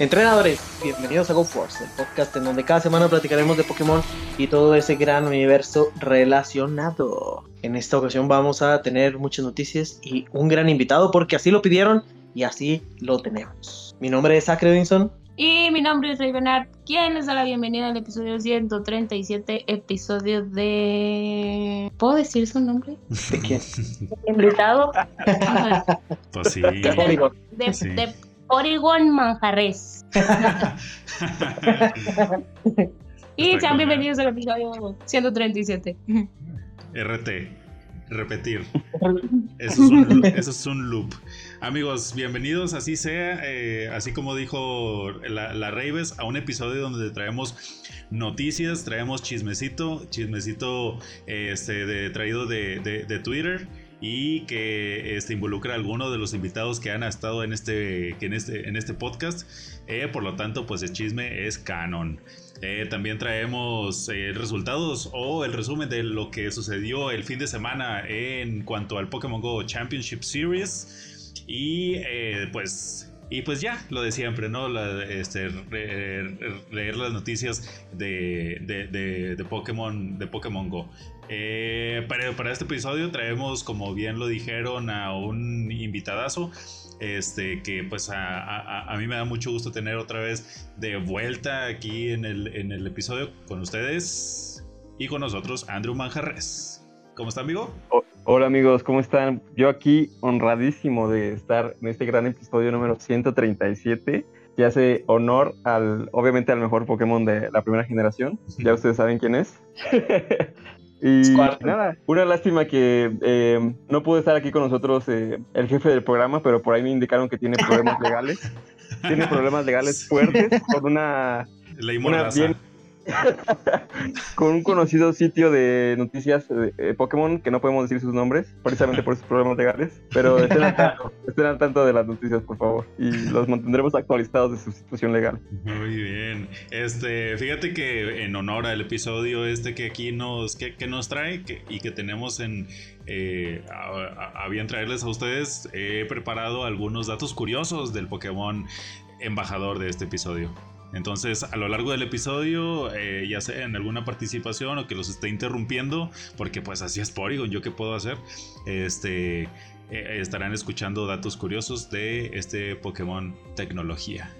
Entrenadores, bienvenidos a GoForce, el podcast en donde cada semana platicaremos de Pokémon y todo ese gran universo relacionado. En esta ocasión vamos a tener muchas noticias y un gran invitado porque así lo pidieron y así lo tenemos. Mi nombre es Acre Edinson. Y mi nombre es Rey Bernard, quien les da la bienvenida al episodio 137, episodio de... ¿Puedo decir su nombre? ¿De quién? Invitado. Pues sí. De. De, Sí. de Oregon Manjarres. y sean bienvenidos al episodio 137. RT. Repetir. Eso es, un, eso es un loop. Amigos, bienvenidos, así sea, eh, así como dijo la, la Raves, a un episodio donde traemos noticias, traemos chismecito, chismecito eh, este, de, traído de, de- de Twitter y que este, involucra a algunos de los invitados que han estado en este, en este, en este podcast. Eh, por lo tanto, pues el chisme es canon. Eh, también traemos eh, resultados o el resumen de lo que sucedió el fin de semana en cuanto al Pokémon Go Championship Series. Y pues. Y pues ya, lo de siempre, ¿no? La- este, leer las noticias de, de, de- de Pokémon, de Pokémon Go. Eh, para, para este episodio traemos, como bien lo dijeron, a un invitadazo. Este, que pues a, a- a mí me da mucho gusto tener otra vez de vuelta aquí en el, en el episodio con ustedes y con nosotros, Andrew Manjarres. ¿Cómo está, amigo? O- Hola amigos, ¿cómo están? Yo aquí honradísimo de estar en este gran episodio número 137 que hace honor al, obviamente al mejor Pokémon de la primera generación. Ya ustedes saben quién es. y nada, una lástima que eh, no pudo estar aquí con nosotros eh, el jefe del programa, pero por ahí me indicaron que tiene problemas legales. Tiene problemas legales fuertes con una Ley Una bien- con un conocido sitio de noticias de eh, Pokémon que no podemos decir sus nombres, precisamente por sus problemas legales. Pero estén al tanto, estén al tanto de las noticias, por favor. Y los mantendremos actualizados de su situación legal. Muy bien. Este, fíjate que en honor al episodio este que aquí nos, que, que nos trae que- y que tenemos en eh, a, a- a bien traerles a ustedes, he preparado algunos datos curiosos del Pokémon embajador de este episodio. Entonces, a lo largo del episodio, eh, ya sea en alguna participación o que los esté interrumpiendo, porque pues así es Porygon, yo qué puedo hacer, este, eh, estarán escuchando datos curiosos de este Pokémon tecnología.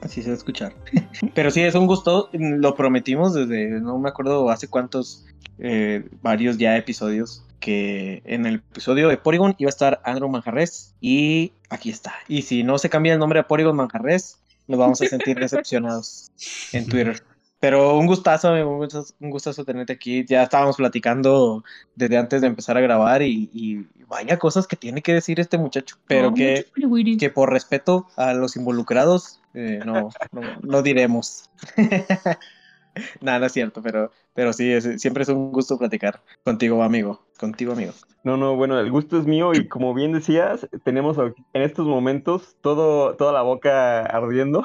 Así se va a escuchar. Pero sí, es un gusto. Lo prometimos desde, no me acuerdo hace cuántos, eh, varios ya episodios, que en el episodio de Porygon iba a estar Andrew Manjarres y aquí está. Y si no se cambia el nombre a Porygon Manjarres, nos vamos a sentir decepcionados en Twitter. Pero un gustazo, un gustazo, un gustazo tenerte aquí. Ya estábamos platicando desde antes de empezar a grabar y, y vaya cosas que tiene que decir este muchacho. Pero que que por respeto a los involucrados eh, no, no, no diremos. Nada, no es cierto, pero, pero sí, es- siempre es un gusto platicar contigo, amigo. Contigo, amigo. No, no, bueno, el gusto es mío y como bien decías, tenemos en estos momentos todo, toda la boca ardiendo.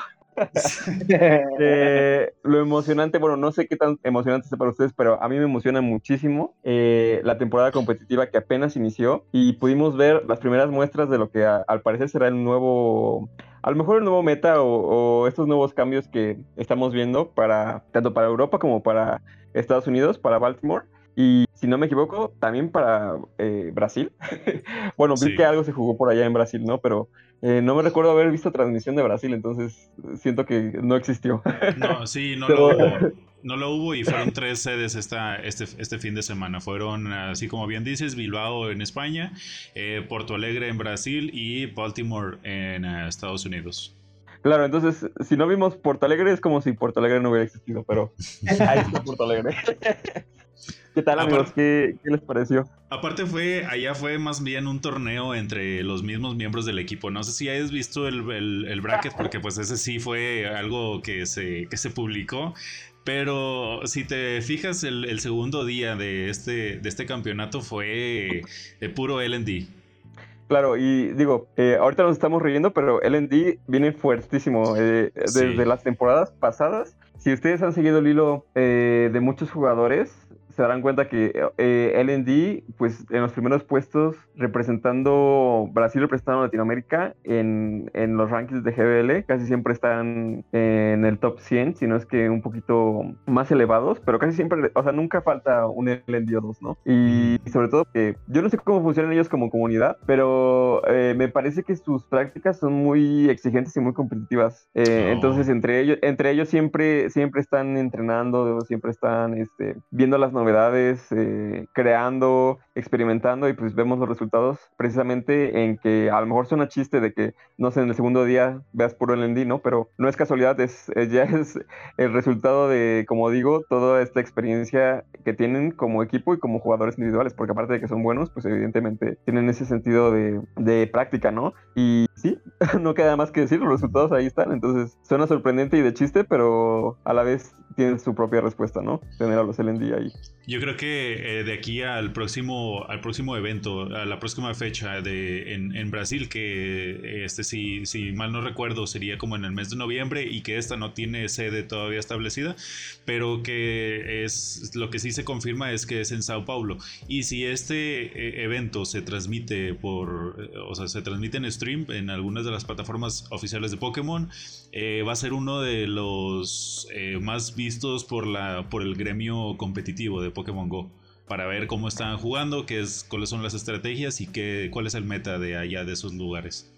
Eh, lo emocionante, bueno, no sé qué tan emocionante sea para ustedes, pero a mí me emociona muchísimo eh, la temporada competitiva que apenas inició y pudimos ver las primeras muestras de lo que al parecer será el nuevo, a lo mejor el nuevo meta o, o estos nuevos cambios que estamos viendo para tanto para Europa como para Estados Unidos, para Baltimore. Y si no me equivoco, también para eh, Brasil. bueno, vi Sí. que algo se jugó por allá en Brasil, ¿no? Pero eh, no me recuerdo haber visto transmisión de Brasil, entonces siento que no existió. No, sí, no Pero- lo hubo. No lo hubo y fueron tres sedes esta, este, este fin de semana. Fueron, así como bien dices, Bilbao en España, eh, Porto Alegre en Brasil y Baltimore en eh, Estados Unidos. Claro, entonces, si no vimos Porto Alegre, es como si Porto Alegre no hubiera existido, pero ahí está Porto Alegre. ¿Qué tal, amigos? ¿Qué, qué les pareció? Aparte fue, allá fue más bien un torneo entre los mismos miembros del equipo. No sé si hayas visto el, el- el bracket, porque pues ese sí fue algo que se, que se publicó. Pero si te fijas, el, el segundo día de este, de este campeonato fue de puro LD. Claro, y digo, eh, ahorita nos estamos riendo, pero LND viene fuertísimo. eh, desde Sí. las temporadas pasadas, si ustedes han seguido el hilo eh, de muchos jugadores, se darán cuenta que eh, LND, pues en los primeros puestos, representando Brasil, representando Latinoamérica en, en, los rankings de GBL, casi siempre están en el top 100, si no es que un poquito más elevados, pero casi siempre, o sea, nunca falta un LND o dos, ¿no? Y sobre todo que yo no sé cómo funcionan ellos como comunidad, pero eh, me parece que sus prácticas son muy exigentes y muy competitivas. Eh, oh. Entonces, entre ellos, entre ellos siempre, siempre están entrenando, siempre están este, viendo las novedades, eh, creando, experimentando y pues vemos los resultados precisamente en que a lo mejor suena chiste de que, no sé, en el segundo día veas puro LND, ¿no? Pero no es casualidad, es, ya es el resultado de, como digo, toda esta experiencia que tienen como equipo y como jugadores individuales, porque aparte de que son buenos, pues evidentemente tienen ese sentido de, de práctica, ¿no? Y sí, no queda más que decir, los resultados ahí están, entonces suena sorprendente y de chiste, pero a la vez tiene su propia respuesta, ¿no? Tener a los LND ahí. Yo creo que eh, de aquí al próximo, al próximo evento, a la próxima fecha de, en, Brasil, que este si, si mal no recuerdo sería como en el mes de noviembre y que esta no tiene sede todavía establecida, pero que es lo que sí se confirma es que es en Sao Paulo. Y si este eh, evento se transmite por, eh, o sea, se transmite en stream en algunas de las plataformas oficiales de Pokémon, va a ser uno de los más vistos por, la, por el gremio competitivo de Pokémon Go para ver cómo están jugando, qué es, cuáles son las estrategias y qué, cuál es el meta de allá de esos lugares.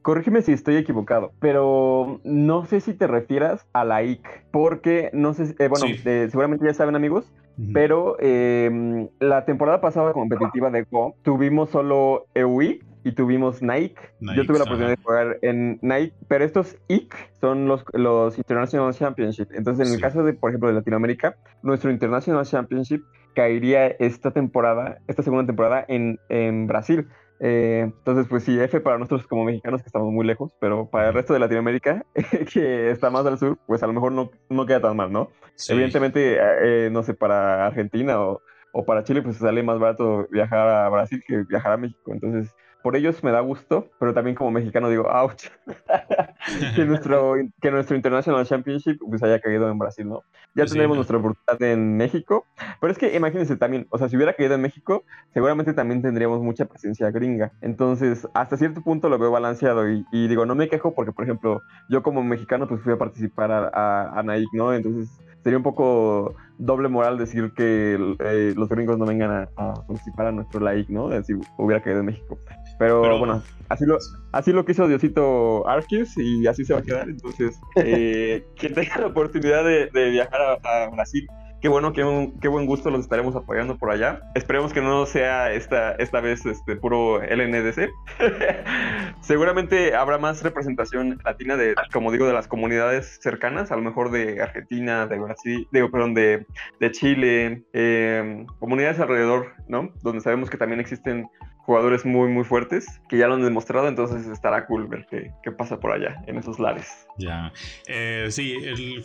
Corrígeme si estoy equivocado, pero no sé si te refieras a la IC, porque no sé, eh, bueno, seguramente ya saben amigos, pero em, la temporada pasada competitiva de Go tuvimos solo EUI y tuvimos Nike. Yo tuve la oportunidad de jugar en Nike, pero estos IC son los, los International Championship. Entonces, en el caso de, por ejemplo, de Latinoamérica, nuestro International Championship caería esta temporada, esta segunda temporada en, en Brasil. Eh, entonces, pues sí, F para nosotros como mexicanos que estamos muy lejos, pero para el resto de Latinoamérica, que está más al sur, pues a lo mejor no, no queda tan mal, ¿no? Evidentemente, eh, no sé, para Argentina o, o para Chile, pues sale más barato viajar a Brasil que viajar a México. Entonces, por ellos me da gusto, pero también como mexicano digo, ouch, que, nuestro, que nuestro International Championship pues haya caído en Brasil, ¿no? Ya tenemos nuestra oportunidad en México, pero es que imagínense también, o sea, si hubiera caído en México, seguramente también tendríamos mucha presencia gringa. Entonces, hasta cierto punto lo veo balanceado y, digo, no me quejo porque, por ejemplo, yo como mexicano pues fui a participar a, a, a Nike, ¿no? Entonces sería un poco doble moral decir que eh, los gringos no vengan a, participar a nuestro like, ¿no? Si hubiera caído en México. Pero, bueno, así lo, así lo quiso Diosito Arceus y así se va a quedar. Entonces, eh, quien tenga la oportunidad de, viajar a, Brasil qué bueno, qué, qué, buen gusto los estaremos apoyando por allá. Esperemos que no sea esta, esta vez este, puro LNDC. Seguramente habrá más representación latina de, como digo, de las comunidades cercanas, a lo mejor de Argentina, de Brasil, digo, perdón, de, de Chile, eh, comunidades alrededor, ¿no? Donde sabemos que también existen jugadores muy, muy fuertes que ya lo han demostrado, entonces estará cool ver qué, qué pasa por allá, en esos lares. Ya, eh, sí,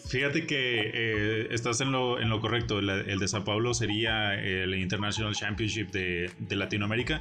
fíjate que eh, estás en lo, en lo correcto, el, el, de Sao Paulo sería el International Championship de, de Latinoamérica,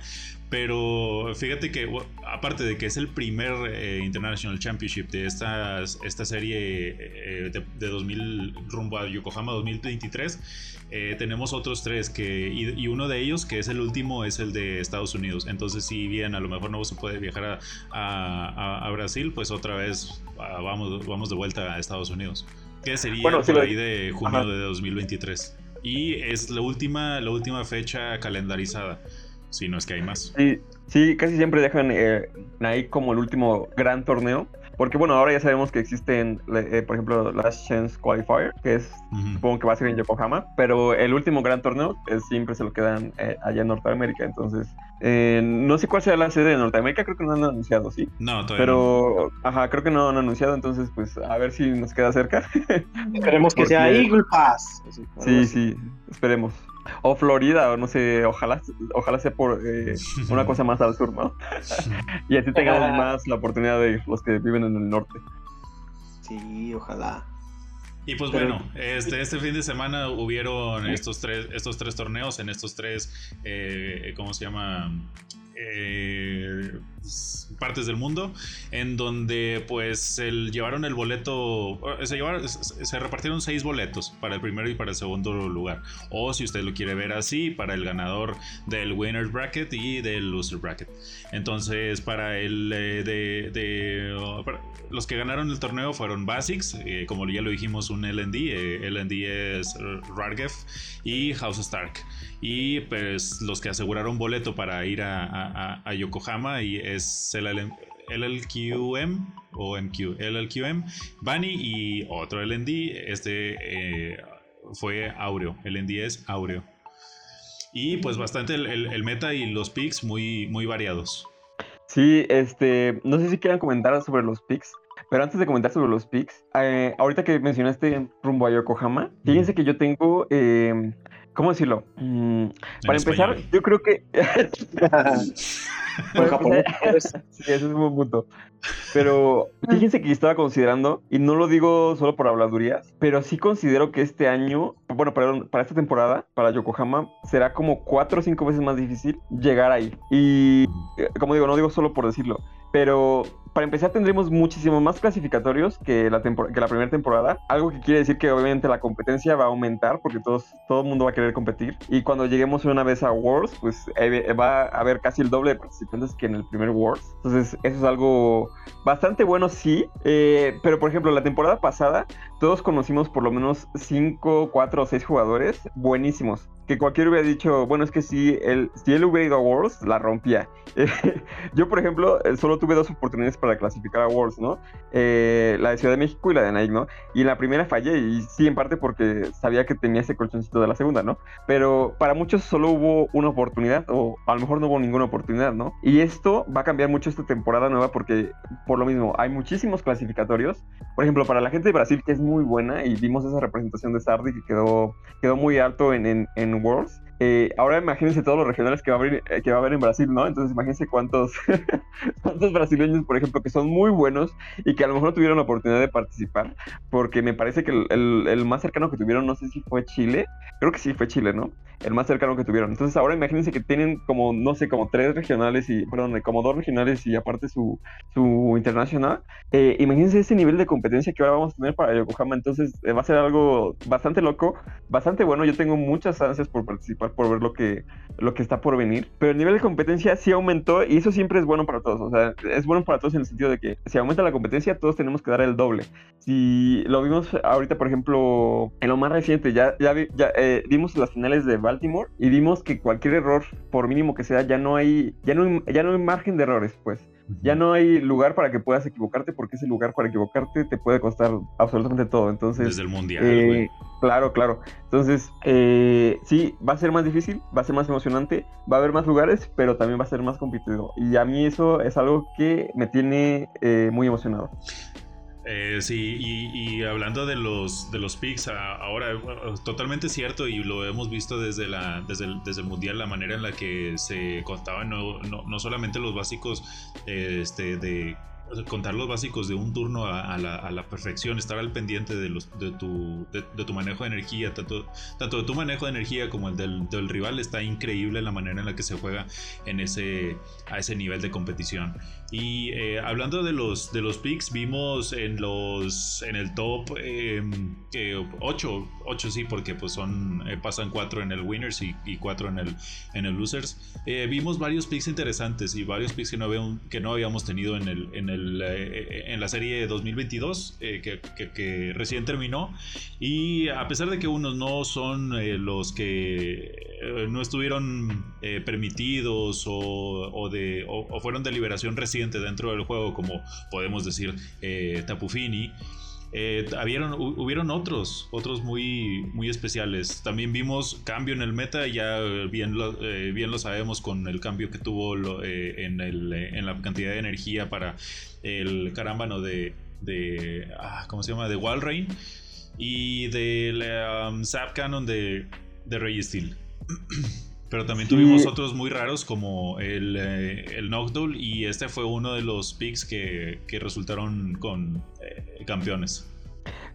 pero fíjate que, aparte de que es el primer eh, International Championship de esta, esta serie eh, de, de, 2000 rumbo a Yokohama 2023, eh, tenemos otros tres que, y, uno de ellos, que es el último, es el de Estados Unidos. Entonces, si bien a lo mejor no se puede viajar a, a, Brasil, pues otra vez ah, vamos, vamos de vuelta a Estados Unidos. Que sería por ahí de junio de 2023. Y es la última, la última fecha calendarizada. Si no es que hay más. Sí, sí casi siempre dejan eh, ahí como el último gran torneo. Porque bueno, ahora ya sabemos que existen, eh, por ejemplo, Last Chance Qualifier, que es, supongo que va a ser en Yokohama, pero el último gran torneo siempre se lo quedan eh, allá en Norteamérica, entonces no sé cuál sea la sede de Norteamérica, creo que no han anunciado, ¿sí? No, todavía Pero, ajá, creo que no han anunciado, entonces pues a ver si nos queda cerca. Esperemos que sea Eagle Pass. Sí, sí, esperemos. O Florida, o no sé, ojalá, ojalá sea por eh, una cosa más al sur, ¿no? y así tengamos más la oportunidad de ir, los que viven en el norte. Sí, ojalá. Y pues bueno, este, este fin de semana hubieron estos tres, estos tres torneos en estos tres, eh, ¿cómo se llama? Eh, partes del mundo, en donde pues el, llevaron el boleto, se, llevaron, se repartieron seis boletos para el primero y para el segundo lugar. O si usted lo quiere ver así, para el ganador del Winners Bracket y del Loser Bracket. Entonces, para el de, los que ganaron el torneo fueron Basics, como ya lo dijimos, un LND, LND es Rargef y House Stark. Y pues los que aseguraron boleto para ir a, Yokohama y es el LLQM o MQ, LLQM, Bunny y otro LND, este eh, fue Aureo, LND es Aureo. Y pues bastante el, meta y los picks muy, muy variados. Sí, este, no sé si quieran comentar sobre los picks. Pero antes de comentar sobre los picks, eh, ahorita que mencionaste rumbo a Yokohama, fíjense que yo tengo, eh, ¿cómo decirlo? Mm, para empezar, yo creo que... sí, ese es un buen punto. Pero fíjense que estaba considerando, y no lo digo solo por habladurías, pero sí considero que este año, bueno, perdón, para esta temporada, para Yokohama, será como cuatro o cinco veces más difícil llegar ahí. Y eh, como digo, no digo solo por decirlo, pero para empezar tendremos muchísimos más clasificatorios que la, que la primera temporada, algo que quiere decir que obviamente la competencia va a aumentar porque todos, todo el mundo va a querer competir. Y cuando lleguemos una vez a Worlds, pues eh, va a haber casi el doble de participantes que en el primer Worlds. Entonces eso es algo bastante bueno, sí, eh, pero por ejemplo la temporada pasada todos conocimos por lo menos 5, 4 o 6 jugadores buenísimos que cualquiera hubiera dicho, bueno, es que si él, si él hubiera ido a Worlds, la rompía. yo, por ejemplo, eh, solo tuve dos oportunidades para clasificar a Worlds, ¿no? Eh, la de Ciudad de México y la de Nike, ¿no? Y en la primera fallé, y sí, en parte porque sabía que tenía ese colchoncito de la segunda, ¿no? Pero para muchos solo hubo una oportunidad, o a lo mejor no hubo ninguna oportunidad, ¿no? Y esto va a cambiar mucho esta temporada nueva porque, por lo mismo, hay muchísimos clasificatorios. Por ejemplo, para la gente de Brasil, que es muy buena, y vimos esa representación de Sardi que quedó, quedó muy alto en, en, en Worlds. Eh, ahora imagínense todos los regionales que va, a haber, eh, que va a haber en Brasil, ¿no? Entonces imagínense cuántos, brasileños, por ejemplo, que son muy buenos y que a lo mejor no tuvieron la oportunidad de participar, porque me parece que el, el, más cercano que tuvieron, no sé si fue Chile, creo que sí fue Chile, ¿no? El más cercano que tuvieron. Entonces ahora imagínense que tienen como, no sé, como tres regionales y, perdón, como dos regionales y aparte su, su internacional. Eh, imagínense ese nivel de competencia que ahora vamos a tener para Yokohama. Entonces va a ser algo bastante loco, bastante bueno. Yo tengo muchas ansias por participar por ver lo que, lo que está por venir. Pero el nivel de competencia sí aumentó y eso siempre es bueno para todos. O sea, es bueno para todos en el sentido de que si aumenta la competencia, todos tenemos que dar el doble. Si lo vimos ahorita, por ejemplo, en lo más reciente, ya, ya, ya eh, vimos las finales de Baltimore y vimos que cualquier error, por mínimo que sea, ya no hay, ya no, ya no hay margen de errores, pues. Ya no hay lugar para que puedas equivocarte porque ese lugar para equivocarte te puede costar absolutamente todo. Entonces, desde el mundial. Eh, claro, claro. Entonces, eh, sí, va a ser más difícil, va a ser más emocionante, va a haber más lugares, pero también va a ser más competitivo. Y a mí eso es algo que me tiene eh, muy emocionado. Eh, sí, y, hablando de los, de los picks, ahora totalmente cierto y lo hemos visto desde, la, desde, el, desde Mundial, la manera en la que se contaban no, no, no solamente los básicos este, de contar los básicos de un turno a, la, perfección, estar al pendiente de, los, de, tu, de, tu manejo de energía, tanto, tanto de tu manejo de energía como el del, del, rival, está increíble la manera en la que se juega en ese, a ese nivel de competición. Y eh, hablando de los, de los picks, vimos en los en el top 8, em, 8 sí, porque pues son eh, pasan 4 en el winners y, y 4 en el, en el losers. Eh, vimos varios picks interesantes y varios picks que no, que no habíamos tenido en, el, en la serie 2022 que, que, recién terminó. Y a pesar de que unos no son los que no estuvieron permitidos o, o fueron de liberación reciente, dentro del juego, como podemos decir eh, Tapufini. Eh, hubieron, otros, otros muy, muy especiales. También vimos cambio en el meta, ya bien lo, eh, bien lo sabemos con el cambio que tuvo en, en, la cantidad de energía para el carámbano de, de ah, ¿cómo se llama? De Walrein y del um, Zap Cannon de, de Rey. Pero también tuvimos otros muy raros como el, eh, el Knockdown y este fue uno de los picks que, que resultaron con eh, campeones.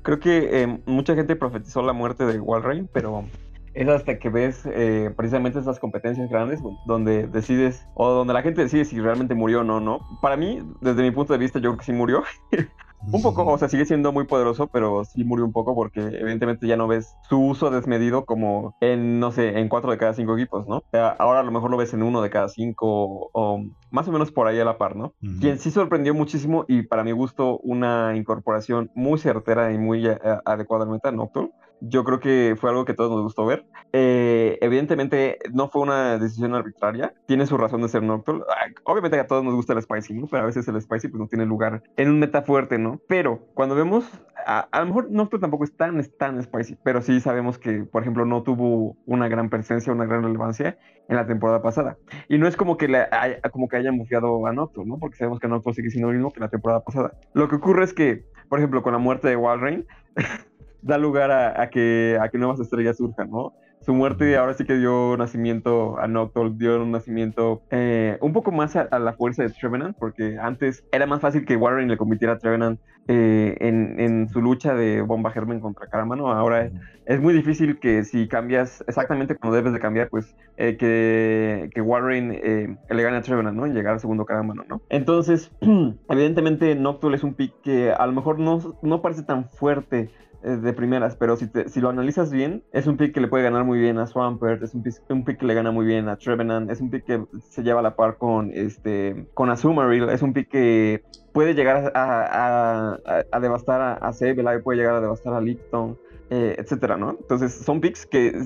Creo que eh, mucha gente profetizó la muerte de Walrein, pero es hasta que ves eh, precisamente esas competencias grandes donde decides, o donde la gente decide si realmente murió o no, ¿no? Para mí, desde mi punto de vista, yo creo que sí murió. un poco, o sea, sigue siendo muy poderoso, pero sí murió un poco porque evidentemente ya no ves su uso desmedido como en, no sé, en cuatro de cada cinco equipos, ¿no? ahora a lo mejor lo ves en uno de cada cinco o más o menos por ahí a la par, ¿no? Quien sí sorprendió muchísimo y para mi gusto una incorporación muy certera y muy eh, adecuada al meta, Nocturne, yo creo que fue algo que a todos nos gustó ver. Eh, evidentemente no fue una decisión arbitraria, tiene su razón de ser Nocturne. Obviamente a todos nos gusta el Spicy, pero a veces el Spicy pues no tiene lugar en un meta fuerte, ¿no? Pero cuando vemos, a, lo mejor Nocturne tampoco es tan, es tan Spicy, pero sí sabemos que, por ejemplo, no tuvo una gran presencia, una gran relevancia en la temporada pasada. Y no es como que, haya, como que hayan bufiado a Nocturne, ¿no? Porque sabemos que Nocturne sigue siendo lo mismo que la temporada pasada. Lo que ocurre es que, por ejemplo, con la muerte de Walrein, da lugar a, que, a que nuevas estrellas surjan, ¿no? Su muerte ahora sí que dio nacimiento a Nocturne, dio un nacimiento eh, un poco más a, la fuerza de Trevenant, porque antes era más fácil que Warren le compitiera a Trevenant eh, en, su lucha de Bomba Germen contra Caramano. Ahora es muy difícil que si cambias exactamente como debes de cambiar, pues eh, que, que, Warren le gane a Trevenant, ¿no? En llegar al segundo Caramano, ¿no? Entonces, evidentemente Nocturne es un pick que a lo mejor no, no parece tan fuerte de primeras, pero si, si lo analizas bien, es un pick que le puede ganar muy bien a Swampert, es un pick, un que le gana muy bien a Trevenant, es un pick que se lleva a la par con, este, con Azumarill, es un pick que puede llegar a, a, devastar a, a puede llegar a devastar a Licton. Eh, etcétera, ¿no? Entonces son picks que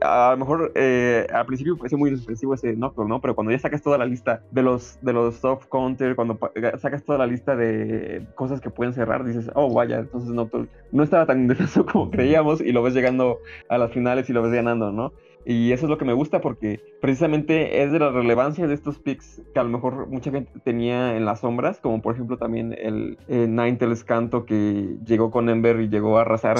a lo mejor eh, al principio parece muy inofensivo ese Nocturne, ¿no? Pero cuando ya sacas toda la lista de los, de los soft counter, cuando sacas toda la lista de cosas que pueden cerrar, dices, oh, vaya, entonces Nocturne no estaba tan indefenso como creíamos y lo ves llegando a las finales y lo ves ganando, ¿no? Y eso es lo que me gusta porque precisamente es de la relevancia de estos picks que a lo mejor mucha gente tenía en las sombras, como por ejemplo también el, Ninetales Canto que llegó con Ember y llegó a arrasar,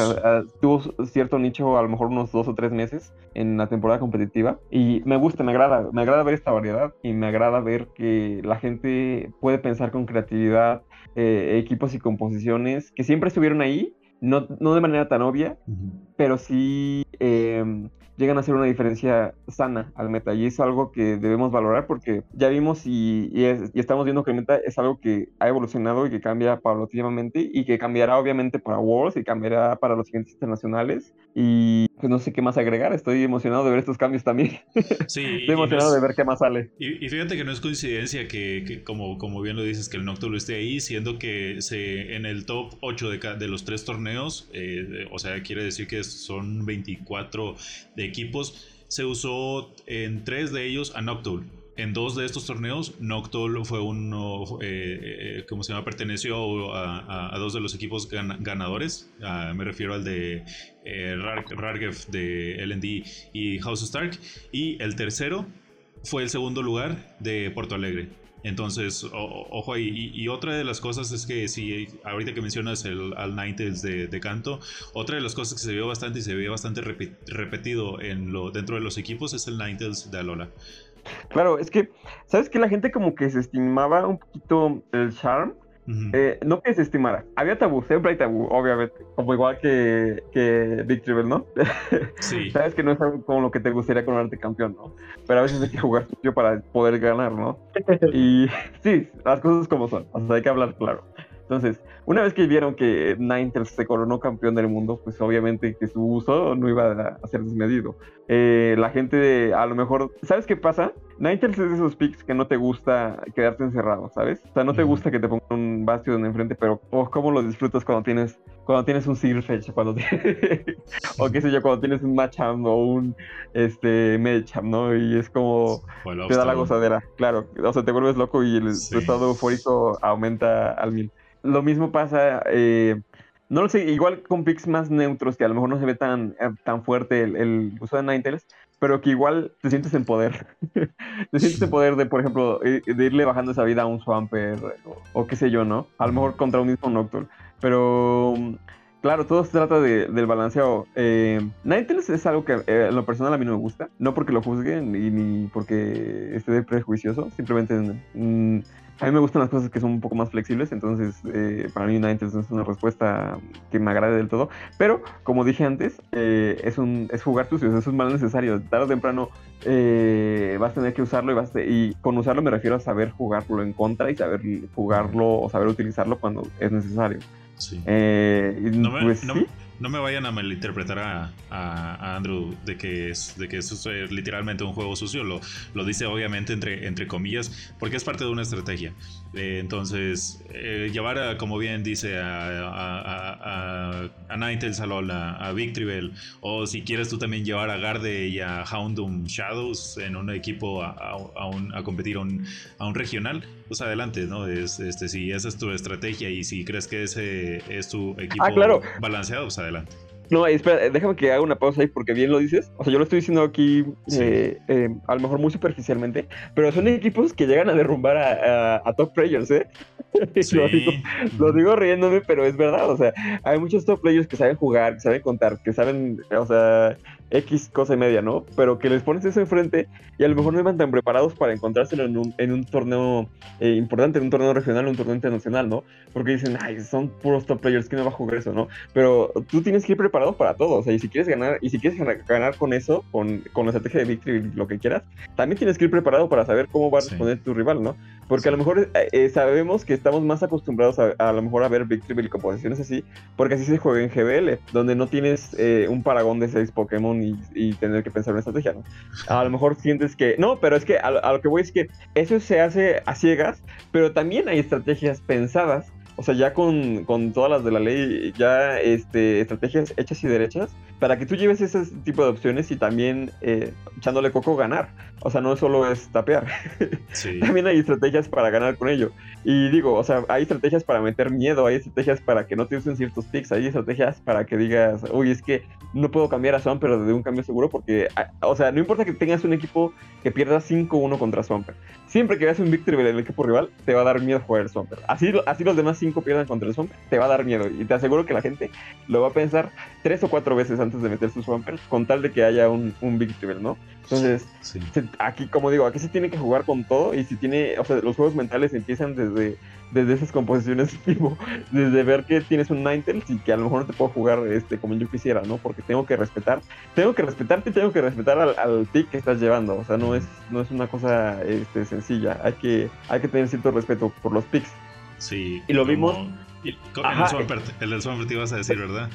tuvo cierto nicho a lo mejor unos dos o tres meses en la temporada competitiva. Y me gusta, me agrada, me agrada ver esta variedad y me agrada ver que la gente puede pensar con creatividad eh, equipos y composiciones que siempre estuvieron ahí, no, no de manera tan obvia, pero sí... Eh, llegan a hacer una diferencia sana al meta y es algo que debemos valorar porque ya vimos y, y, estamos viendo que el meta es algo que ha evolucionado y que cambia paulatinamente y que cambiará obviamente para Worlds y cambiará para los siguientes internacionales y pues no sé qué más agregar, estoy emocionado de ver estos cambios también. Sí, estoy emocionado de ver qué más sale. Y, fíjate que no es coincidencia que, como, como bien lo dices, que el Nocturne esté ahí, siendo que se, en el top 8 de, de los tres torneos, eh, o sea, quiere decir que son 24 de equipos, se usó en tres de ellos a Noctowl. En dos de estos torneos, Noctowl fue uno, eh, eh se llama? Perteneció a, dos de los equipos ganadores. Ah, me refiero al de eh, Rargev de LND y House of Stark. Y el tercero fue el segundo lugar de Porto Alegre. Entonces, ojo ahí. Y, otra de las cosas es que, si ahorita que mencionas el, al Ninetales de, Canto, otra de las cosas que se vio bastante y se vio bastante repetido en lo, dentro de los equipos es el Ninetales de Alola. Claro, es que, ¿sabes que La gente como que se estimaba un poquito el charm eh, no que se estimara. Había tabú, siempre hay tabú, obviamente. Como igual que, que Big Triple, ¿no? Sí. Sabes que no es algo como lo que te gustaría coronarte campeón, ¿no? Pero a veces hay que jugar tuyo para poder ganar, ¿no? y sí, las cosas como son. O sea, hay que hablar claro. Entonces, una vez que vieron que Ninetales se coronó campeón del mundo, pues obviamente que su uso no iba a ser desmedido. Eh, la gente, a lo mejor, ¿sabes qué pasa? Ninetales es de esos picks que no te gusta quedarte encerrado, ¿sabes? O sea, no te gusta que te pongan un Bastion enfrente, pero oh, cómo lo disfrutas cuando tienes cuando tienes un Silfetch, cuando o qué sé yo, cuando tienes un Macham o un este Medicham, ¿no? Y es como te da la gozadera, claro, o sea, te vuelves loco y el estado eufórico aumenta al mil. Lo mismo pasa, eh, no lo sé, igual con picks más neutros, que a lo mejor no se ve tan, eh, tan fuerte el, uso de Ninetales, pero que igual te sientes en poder. te sientes en poder de, por ejemplo, de irle bajando esa vida a un Swamper o, qué sé yo, ¿no? A lo mejor contra un mismo Nocturne. Pero Claro, todo se trata del balanceo. Eh, Ninetales es algo que eh, en lo personal a mí no me gusta. No porque lo juzguen ni, ni porque esté prejuicioso. Simplemente mm, A mí me gustan las cosas que son un poco más flexibles, entonces eh, para mí Ninetales es una respuesta que me agrade del todo. Pero, como dije antes, eh, es, un, es jugar sucio, es un mal necesario. Tarde o temprano eh, vas a tener que usarlo y, vas a- y con usarlo me refiero a saber jugarlo en contra y saber jugarlo o saber utilizarlo cuando es necesario. Sí. Eh, No me, pues no- sí. No me vayan a malinterpretar a, a- Andrew de que es, de que eso es literalmente un juego sucio. Lo, dice obviamente entre, entre comillas, porque es parte de una estrategia. Eh, entonces, eh, llevar a, como bien dice, a, a, Ninetales a Lola, a o si quieres tú también llevar a Garde y a Houndoom Shadows en un equipo a, competir un, a un regional, pues adelante, ¿no? Es, este, si esa es tu estrategia y si crees que ese es tu equipo Ah, claro. balanceado, pues adelante. No, espera, déjame que haga una pausa ahí porque bien lo dices. O sea, yo lo estoy diciendo aquí Sí. eh, eh, a lo mejor muy superficialmente, pero son equipos que llegan a derrumbar a, a- a top players, ¿eh? Sí. lo, digo, lo digo riéndome, pero es verdad. O sea, hay muchos top players que saben jugar, que saben contar, que saben, o sea, X cosa y media, ¿no? Pero que les pones eso enfrente y a lo mejor no iban tan preparados para encontrárselo en un, en un torneo eh, importante, en un torneo regional, un torneo internacional, ¿no? Porque dicen, ay, son puros top players, ¿quién no va a jugar eso, no? Pero tú tienes que ir preparado para todo, o sea, y si quieres ganar, y si quieres ganar, con eso, con, con la estrategia de victory lo que quieras, también tienes que ir preparado para saber cómo va a Sí. responder tu rival, ¿no? Porque Sí. a lo mejor eh, eh, sabemos que estamos más acostumbrados a, a lo mejor a ver victory y composiciones así, porque así se juega en GBL, donde no tienes eh, un paragón de seis Pokémon y, tener que pensar una estrategia, ¿no? A lo mejor sientes que, no, pero es que a, a lo que voy es que eso se hace a ciegas, pero también hay estrategias pensadas o sea, ya con, con todas las de la ley, ya este, estrategias hechas y derechas, para que tú lleves ese tipo de opciones y también eh, echándole coco ganar. O sea, no solo es tapear, Sí. también hay estrategias para ganar con ello. Y digo, o sea, hay estrategias para meter miedo, hay estrategias para que no te usen ciertos picks, hay estrategias para que digas, uy, es que no puedo cambiar a Swampert de un cambio seguro porque, ah, o sea, no importa que tengas un equipo que pierda 5-1 contra Swampert. Siempre que veas un victory en el equipo rival, te va a dar miedo jugar el Swampert. Así, así los demás 5 pierdan contra el Swampert, te va a dar miedo. Y te aseguro que la gente lo va a pensar tres o cuatro veces antes de meter su Swampert con tal de que haya un, un victory, ¿no? Entonces, Sí. se- aquí, como digo, aquí se tiene que jugar con todo y si tiene, o sea, los juegos mentales empiezan desde, desde esas composiciones, tipo, desde ver que tienes un Ninetales y que a lo mejor no te puedo jugar este como yo quisiera, ¿no? Porque tengo que respetar, tengo que respetarte y tengo que respetar al, al pick que estás llevando, o sea, no es, no es una cosa este, sencilla, hay que, hay que tener cierto respeto por los picks. Sí. Y lo como- vimos- y- co- Ajá. el, del Swampert, el del Swampert te ibas a decir, ¿verdad?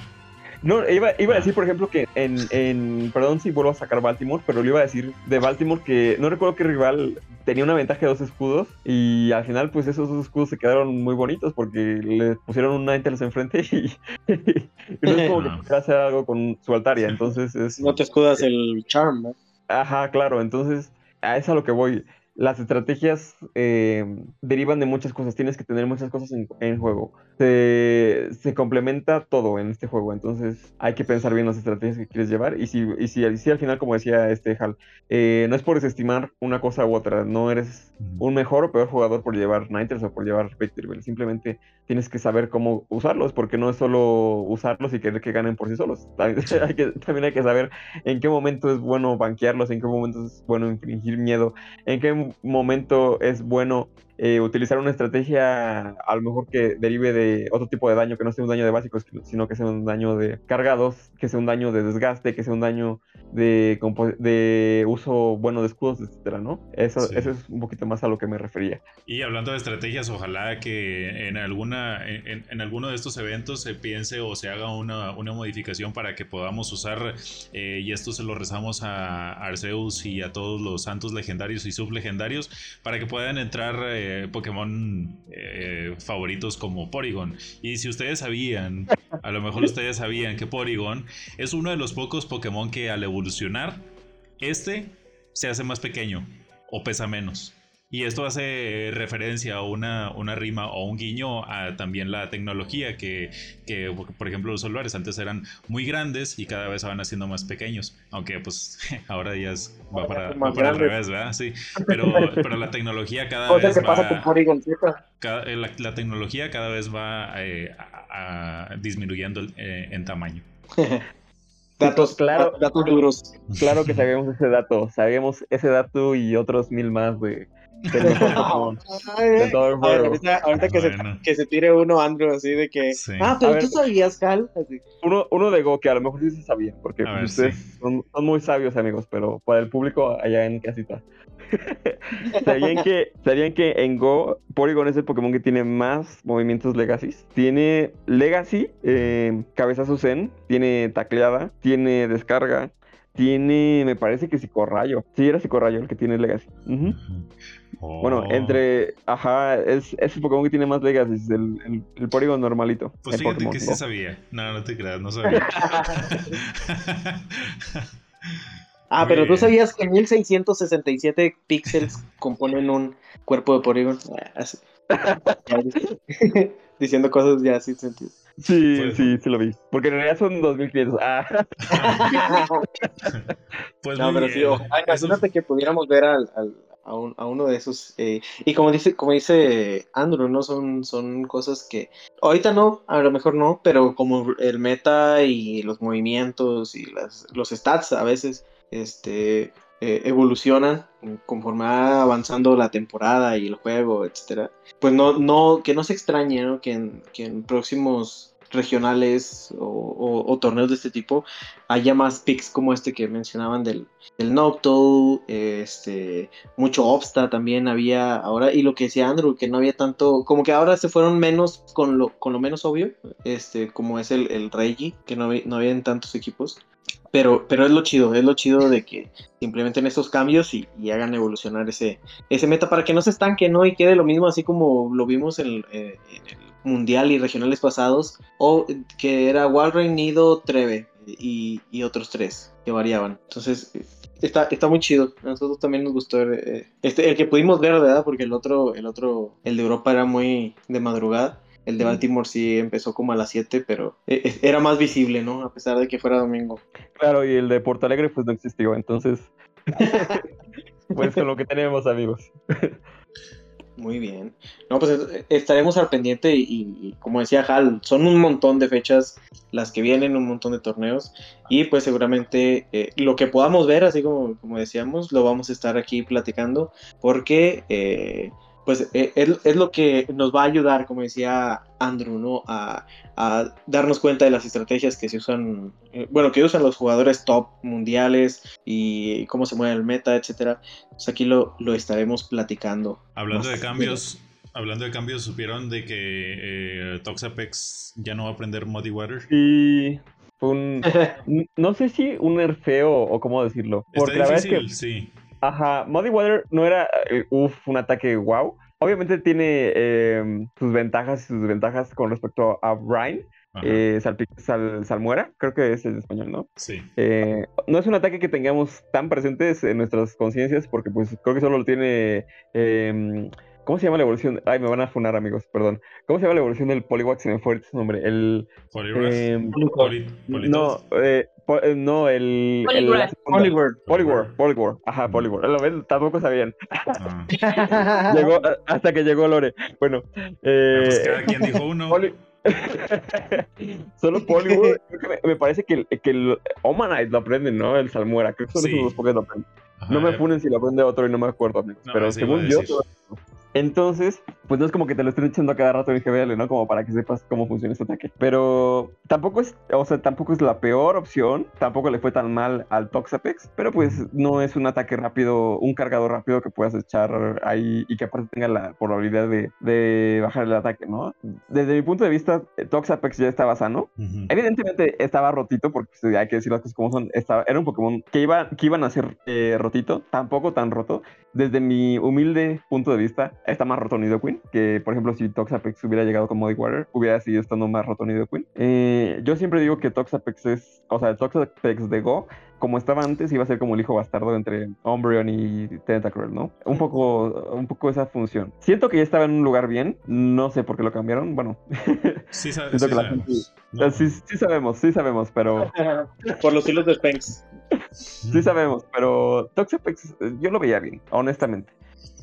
No, iba, iba a decir, por ejemplo, que en, en, perdón si vuelvo a sacar Baltimore, pero le iba a decir de Baltimore que no recuerdo qué rival tenía una ventaja de dos escudos y al final pues esos dos escudos se quedaron muy bonitos porque le pusieron un Ninetales enfrente y, y no es como que pudiera hacer algo con su altaria, entonces es... No te escudas el charm, ¿no? Ajá, claro, entonces a eso es a lo que voy. Las estrategias eh, derivan de muchas cosas, tienes que tener muchas cosas en, en juego. Se, se complementa todo en este juego, entonces hay que pensar bien las estrategias que quieres llevar. Y si, y si, al final, como decía este Hal, eh, no es por desestimar una cosa u otra, no eres un mejor o peor jugador por llevar Ninetales o por llevar Victory Bell. Simplemente tienes que saber cómo usarlos, porque no es solo usarlos y querer que ganen por sí solos. También hay que, también hay que saber en qué momento es bueno banquearlos, en qué momento es bueno infringir miedo, en qué momento es bueno eh, utilizar una estrategia a lo mejor que derive de otro tipo de daño, que no sea un daño de básicos, sino que sea un daño de cargados, que sea un daño de desgaste, que sea un daño de, de uso bueno de escudos, etcétera, ¿no? Eso, Sí. eso es un poquito más a lo que me refería. Y hablando de estrategias, ojalá que en alguna en, en alguno de estos eventos se piense o se haga una, una modificación para que podamos usar, eh, y esto se lo rezamos a Arceus y a todos los santos legendarios y sublegendarios, para que puedan entrar eh, Pokémon eh, favoritos como Porygon. Y si ustedes sabían, a lo mejor ustedes sabían que Porygon es uno de los pocos Pokémon que al evolucionar, este se hace más pequeño o pesa menos. Y esto hace referencia a una, una rima o un guiño a también la tecnología que, que, por ejemplo, los celulares antes eran muy grandes y cada vez se van haciendo más pequeños. Aunque pues ahora ya es, va para, va para el revés, ¿verdad? Sí. Pero, pero la tecnología cada O sea, vez ¿qué pasa con va... Cada- eh, la, la tecnología cada vez va eh, a- a- disminuyendo eh, en tamaño. Datos, Claro. datos duros. Claro que sabíamos ese dato, sabíamos ese dato y otros mil más de, a ahorita, que, Bueno. se, que se tire uno, Andrew, así de que. Sí. Ah, A pero ver. tú sabías, Cal. Así. Uno, uno de Go que a lo mejor sí se sabía, porque A ver, ustedes sí. son, son muy sabios, amigos, pero para el público allá en casita. ¿Sabían que, ¿Sabían que en Go, Porygon es el Pokémon que tiene más movimientos Legacies? Tiene Legacy, eh, Cabezazo Zen, tiene Tacleada, tiene Descarga, tiene, me parece que Psicorrayo. Sí, era Psicorrayo el que tiene Legacy. Oh. Bueno, entre, ajá, es, es el Pokémon que tiene más Legacies, el, el, el Porygon normalito. Pues fíjate Pokémon que sí Go. sabía. No, no te creas, no sabía. Ah, Muy pero tú sabías que 1667 píxeles componen un cuerpo de Porygon. Ah, Diciendo cosas ya sin sentido. Sí, Pues- sí, sí lo vi. Porque en realidad son 2500. Ah, Pues No, muy pero bien. sí, ojalá, Eso- imagínate que pudiéramos ver al, al- a, un- a uno de esos. eh, y como dice, como dice Andrew, ¿no? Son, son cosas que ahorita no, a lo mejor no, pero como el meta y los movimientos y las, los stats a veces este, eh, evolucionan conforme va avanzando la temporada y el juego, etcétera. Pues no, no, que no se extrañe, ¿no? Que en, que en próximos regionales o, o- o torneos de este tipo haya más picks como este que mencionaban del, del Noctowl, este, mucho Obsta también había ahora, y lo que decía Andrew, que no había tanto, como que ahora se fueron menos con lo, con lo menos obvio, este, como es el, el Reggie, que no, no habían tantos equipos. Pero, pero es lo chido, es lo chido de que implementen estos cambios y, y hagan evolucionar ese, ese meta para que no se estanque, ¿no? Y quede lo mismo así como lo vimos en, eh, en el mundial y regionales pasados, o que era Walrein, Nido, Treve y, y otros tres que variaban. Entonces, está, está muy chido. A nosotros también nos gustó eh, este, el que pudimos ver, ¿verdad? Porque el otro, el otro, el de Europa era muy de madrugada. El de Baltimore sí empezó como a las 7, pero eh, eh, era más visible, ¿no? A pesar de que fuera domingo. claro, y el de Porto Alegre pues no existió, entonces. pues con lo que tenemos, amigos. Muy bien. No, pues eh, estaremos al pendiente y, como decía Hal, son un montón de fechas las que vienen, un montón de torneos y pues seguramente eh, lo que podamos ver, así como, como decíamos, lo vamos a estar aquí platicando porque eh, pues es, es lo que nos va a ayudar, como decía Andrew, ¿no? A, a darnos cuenta de las estrategias que se usan, eh, bueno, que usan los jugadores top mundiales y cómo se mueve el meta, etcétera. Pues aquí lo, lo estaremos platicando. Hablando de cambios, hablando de cambios, supieron de que eh, Toxapex ya no va a aprender Muddy Water. Y fue un. No sé si un nerfeo o cómo decirlo. Porque Está la verdad es difícil, que. sí. Ajá, Muddy Water no era, eh, uf, un ataque wow. Obviamente tiene eh, sus ventajas y sus desventajas con respecto a Brine, eh, sal- Salmuera, creo que es en español, ¿no? sí. Eh, no es un ataque que tengamos tan presentes en nuestras conciencias porque pues creo que solo lo tiene... eh, ¿Cómo se llama la evolución? Ay, me van a funar, amigos, perdón. ¿Cómo se llama la evolución del Poliwag? Se me fue su nombre. El... Poliwrath, em, Poli- no, eh, po- eh, no, el... Oliver. Poliwar, Poliwar, ajá, Mm. Poliwar. Lo ven, tampoco sabían. Ah, Llegó hasta que llegó Lore. Bueno, eh, pues cada quien dijo uno. Poli- Solo que me, me parece que el, que el Omanite lo aprenden, ¿no? El Salmuera. Creo que son Sí. esos dos Pokémon lo aprenden. Ajá, No me eh, funen si lo aprende otro y no me acuerdo, amigos. No, pero según yo. Entonces, pues no es como que te lo estén echando a cada rato en GBL, ¿no? Como para que sepas cómo funciona este ataque. Pero tampoco es, o sea, tampoco es la peor opción. Tampoco le fue tan mal al Toxapex. Pero pues no es un ataque rápido, un cargador rápido que puedas echar ahí y que aparte tenga la probabilidad de, de bajar el ataque, ¿no? Desde mi punto de vista, Toxapex ya estaba sano. Evidentemente estaba rotito, porque pues, hay que decir las cosas como son. Estaba, era un Pokémon que, iba, que iban a ser eh, rotito, tampoco tan roto. Desde mi humilde punto de vista, está más roto Nidoqueen. Que, por ejemplo, si Toxapex hubiera llegado con Muddy Water, hubiera sido estando más roto Nidoqueen. Eh, yo siempre digo que Toxapex es, o sea, el Toxapex de Go, como estaba antes, iba a ser como el hijo bastardo entre Umbreon y Tentacruel, ¿no? Un poco, un poco esa función. Siento que ya estaba en un lugar bien, no sé por qué lo cambiaron. Bueno, Sí, sa- Siento sí que la sabemos. No, sí, sí sabemos, sí sabemos, pero. Por los hilos de Spanx. Sí sabemos, pero Toxapex eh, yo lo veía bien, honestamente.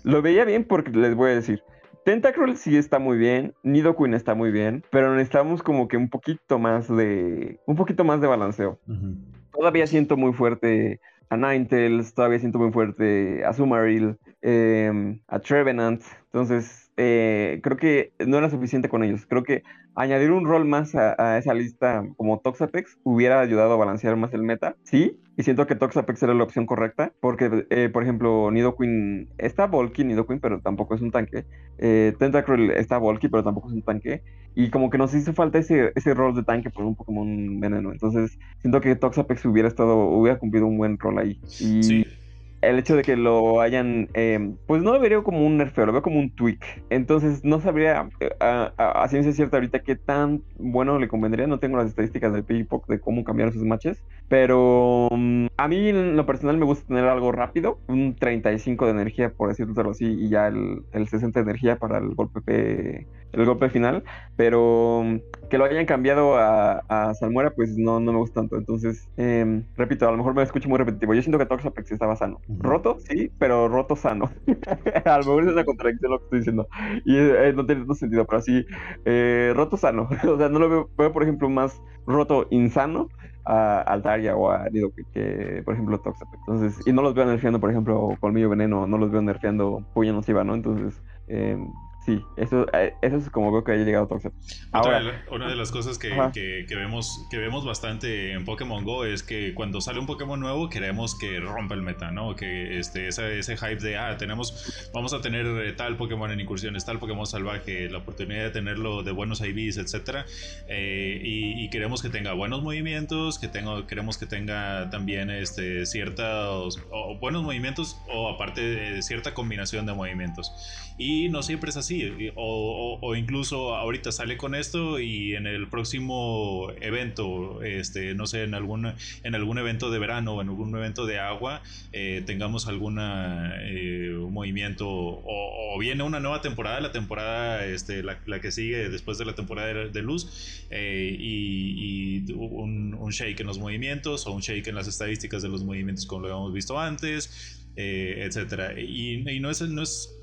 Lo veía bien porque les voy a decir, Tentacruel sí está muy bien, Nidoqueen está muy bien, pero necesitamos como que un poquito más de un poquito más de balanceo. Todavía siento muy fuerte a Ninetales, todavía siento muy fuerte a Sumaril. em, a Trevenant. Entonces, eh, creo que no era suficiente con ellos. Creo que añadir un rol más a, esa lista como Toxapex hubiera ayudado a balancear más el meta, sí, y siento que Toxapex era la opción correcta, porque, eh, por ejemplo, Nidoqueen está bulky, Nidoqueen, pero tampoco es un tanque. Eh, Tentacruel está bulky, pero tampoco es un tanque. Y como que nos hizo falta ese, ese rol de tanque por un Pokémon veneno. Entonces, siento que Toxapex hubiera estado, hubiera cumplido un buen rol ahí. Sí el hecho de que lo hayan, em, pues no lo vería como un nerfeo, lo veo como un tweak. Entonces no sabría eh, a, ciencia cierta ahorita qué tan bueno le convendría. No tengo las estadísticas del PIPOC de cómo cambiar sus matches. Pero mm, a mí en lo personal me gusta tener algo rápido, un 35 de energía, por decirlo así, y ya el, el 60 de energía para el golpe el golpe final. Pero mm, que lo hayan cambiado a, a Salmuera, pues no, no me gusta tanto. Entonces, em, repito, a lo mejor me escucho muy repetitivo. Yo siento que Toxapex estaba sano. Roto, sí, pero roto sano. a lo mejor es una contradicción lo que estoy diciendo. Y eh, no tiene tanto sentido, pero sí, eh, roto sano. o sea, no lo veo, veo, por ejemplo, más roto insano a Altaria o a Nido que, por ejemplo, Toxapex. Entonces, y no los veo nerfeando, por ejemplo, Colmillo Veneno, no los veo nerfeando Puya Nociva, ¿no? Entonces, eh, Sí, eso, eh, eso es como veo que haya llegado Toxap. Ahora, una de las cosas que, que, vemos, que vemos bastante en Pokémon Go es que cuando sale un Pokémon nuevo queremos que rompa el meta, ¿no? Que este, ese, ese hype de, ah, tenemos, vamos a tener eh, tal Pokémon en incursiones, tal Pokémon salvaje, la oportunidad de tenerlo de buenos IVs, etc. Eh, y, queremos que tenga buenos movimientos, que tenga, queremos que tenga también este, ciertos buenos movimientos o aparte cierta combinación de movimientos. Y no siempre es así. O, incluso ahorita sale con esto y en el próximo evento, este, no sé, en algún, en algún evento de verano o en algún evento de agua, eh, tengamos algún eh, movimiento o, viene una nueva temporada, la temporada, este, la, que sigue después de la temporada de, luz, eh, y, un, un, shake en los movimientos o un shake en las estadísticas de los movimientos como lo habíamos visto antes, etcétera. Y, y no es, no es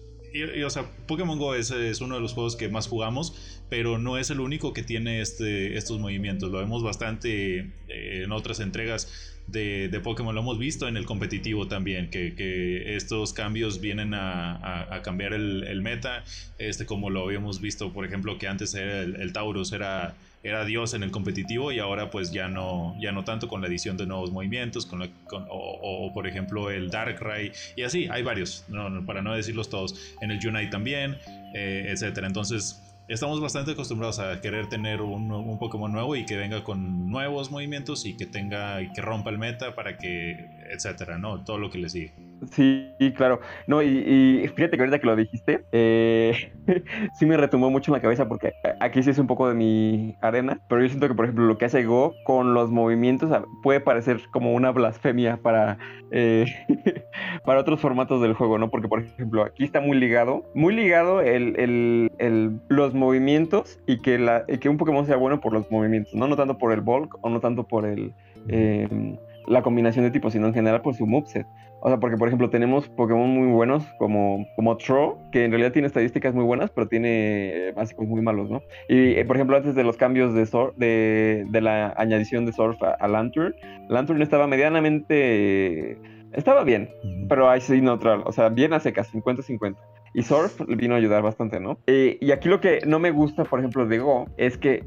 o sea, Pokémon Go es, es, uno de los juegos que más jugamos, pero no es el único que tiene este, estos movimientos. Lo vemos bastante eh, en otras entregas de, de, Pokémon, lo hemos visto en el competitivo también, que, que estos cambios vienen a, a, cambiar el, el, meta, este, como lo habíamos visto, por ejemplo, que antes era el, el Taurus era era Dios en el competitivo y ahora pues ya no, ya no tanto con la edición de nuevos movimientos, con, o, por ejemplo el Darkrai y así, hay varios, para no decirlos todos, en el Unite también, eh, etcétera. Entonces estamos bastante acostumbrados a querer tener un, un, Pokémon nuevo y que venga con nuevos movimientos y que tenga que rompa el meta para que, etcétera, ¿no? Todo lo que le sigue. Sí, claro. No, y, fíjate que ahorita que lo dijiste, eh, sí me retumbó mucho en la cabeza porque aquí sí es un poco de mi arena, pero yo siento que, por ejemplo, lo que hace Go con los movimientos puede parecer como una blasfemia para, eh, para otros formatos del juego, ¿no? Porque, por ejemplo, aquí está muy ligado, muy ligado el, los movimientos y que un Pokémon sea bueno por los movimientos, ¿no? No tanto por el bulk o no tanto por el... Eh, la combinación de tipos, sino en general por su moveset. O sea, porque por ejemplo tenemos Pokémon muy buenos como, como Tro, que en realidad tiene estadísticas muy buenas, pero tiene básicos muy malos, ¿no? Y eh, por ejemplo, antes de los cambios de, de, de la añadición de Surf a, Lantern, Lantern estaba medianamente... Estaba bien, pero ahí sí neutral, o sea, bien a secas, 50-50. Y Surf vino a ayudar bastante, ¿no? Eh, y aquí lo que no me gusta, por ejemplo, de Go, es que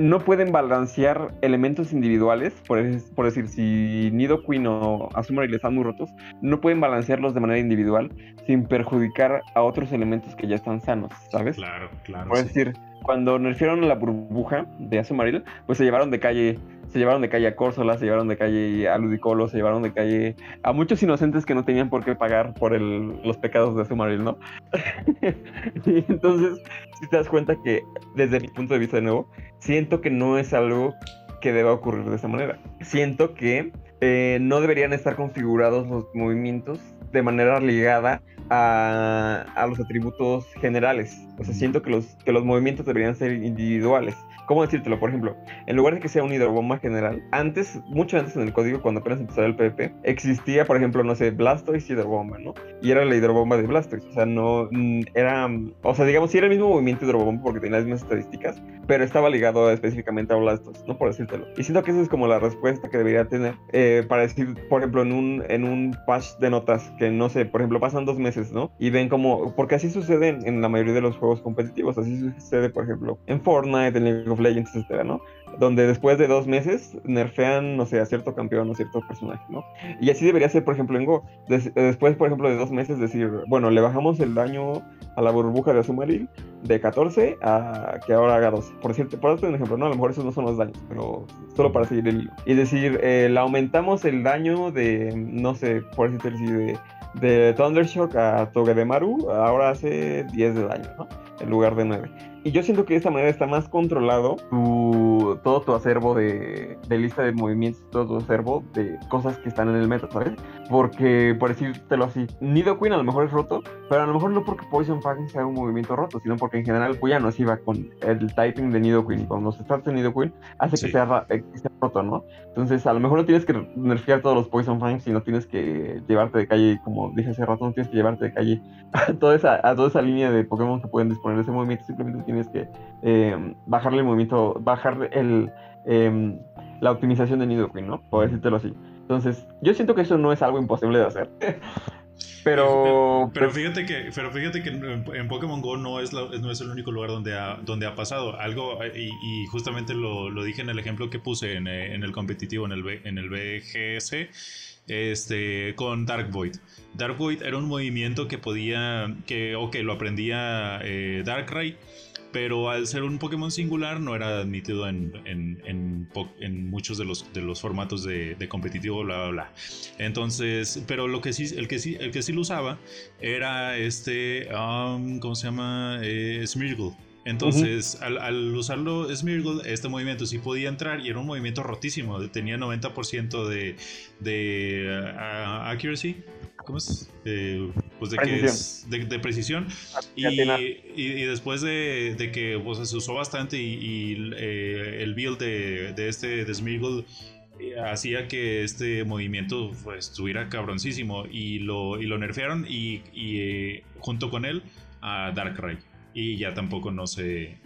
no pueden balancear elementos individuales, por, por decir, si Nido Queen o Azumarill están muy rotos, no pueden balancearlos de manera individual sin perjudicar a otros elementos que ya están sanos, ¿sabes? Claro, claro. Por decir, cuando nerfearon la burbuja de Azumarill, pues se llevaron de calle se llevaron de calle a Córsola, se llevaron de calle a Ludicolo, se llevaron de calle a muchos inocentes que no tenían por qué pagar por los pecados de Azumarill, ¿no? y entonces, si te das cuenta que desde mi punto de vista de nuevo, siento que no es algo que deba ocurrir de esa manera. Siento que eh, no deberían estar configurados los movimientos de manera ligada a, a, los atributos generales. O sea, siento que los, que los movimientos deberían ser individuales ¿cómo decírtelo? Por ejemplo, en lugar de que sea un hidrobomba general, antes, mucho antes en el código, cuando apenas empezó el PvP, existía, por ejemplo, no sé, Blastoise y hidrobomba, ¿no? Y era la hidrobomba de Blastoise, o sea, no, mm, era, o sea, digamos, sí era el mismo movimiento hidrobomba porque tenía las mismas estadísticas, pero estaba ligado específicamente a Blastoise, ¿no? Por decírtelo. Y siento que esa es como la respuesta que debería tener eh, para decir, por ejemplo, en un, en un patch de notas que, no sé, por ejemplo, pasan dos meses, ¿no? Y ven como, porque así sucede en, en la mayoría de los juegos competitivos, así sucede, por ejemplo, en Fortnite, en League of Legends, etcétera, ¿no? donde después de dos meses nerfean, no sé, a cierto campeón o cierto personaje, ¿no? Y así debería ser, por ejemplo, en Go. Des- después, por ejemplo, de dos meses decir, bueno, le bajamos el daño a la burbuja de Azumarill de 14 a que ahora haga 12. Por cierto, por un ejemplo, ¿no? A lo mejor esos no son los daños, pero solo para seguir el hilo. Y decir, eh, le aumentamos el daño de, no sé, por decirte de, de Thundershock a Togedemaru, ahora hace 10 de daño, ¿no? En lugar de 9. Y yo siento que de esta manera está más controlado tu, todo tu acervo de, de lista de movimientos, todo tu acervo de cosas que están en el meta, ¿sabes? Porque, por decírtelo así, Nidoqueen a lo mejor es roto, pero a lo mejor no porque Poison Fang sea un movimiento roto, sino porque en general ya no se iba con el typing de Nidoqueen. Y cuando se trata de Nidoqueen, hace Sí. que, sea, eh, que sea roto, ¿no? Entonces, a lo mejor no tienes que nerfear todos los Poison Fangs, sino tienes que llevarte de calle, como dije hace rato, no tienes que llevarte de calle a toda esa, a toda esa línea de Pokémon que pueden disponer de ese movimiento, simplemente tienes que eh, bajarle el movimiento, bajarle el, em, la optimización de Nidoqueen, ¿no? Por decírtelo así. Entonces, yo siento que eso no es algo imposible de hacer. Pero, Pero pues, fíjate que, pero fíjate que en, en Pokémon Go no es, la- no es el único lugar donde ha, donde ha pasado algo eh, y, y justamente lo, lo dije en el ejemplo que puse en, eh, en el competitivo, en el, B- en el BGS, este, con Dark Void. Dark Void era un movimiento que podía, que, o que lo aprendía eh, Darkrai, pero al ser un Pokémon singular no era admitido en, en, en muchos de los, de los formatos de, de competitivo, bla, bla, bla. Entonces, pero lo que sí, el que sí, el que sí lo usaba era este, um, ¿cómo se llama? Eh, Smeargle. Entonces, al, al usarlo Smeargle, este movimiento sí podía entrar y era un movimiento rotísimo. Tenía 90% de, de ah, accuracy. ¿Cómo es? Eh, pues de que Precisión. es de, de precisión. Y, atinar. y- y después de, de que pues, se usó bastante y, y, eh, el build de, de este de eh, hacía que este movimiento pues, estuviera cabroncísimo y lo, y lo nerfearon y, y, eh, junto con él a Darkrai y ya tampoco no se eh,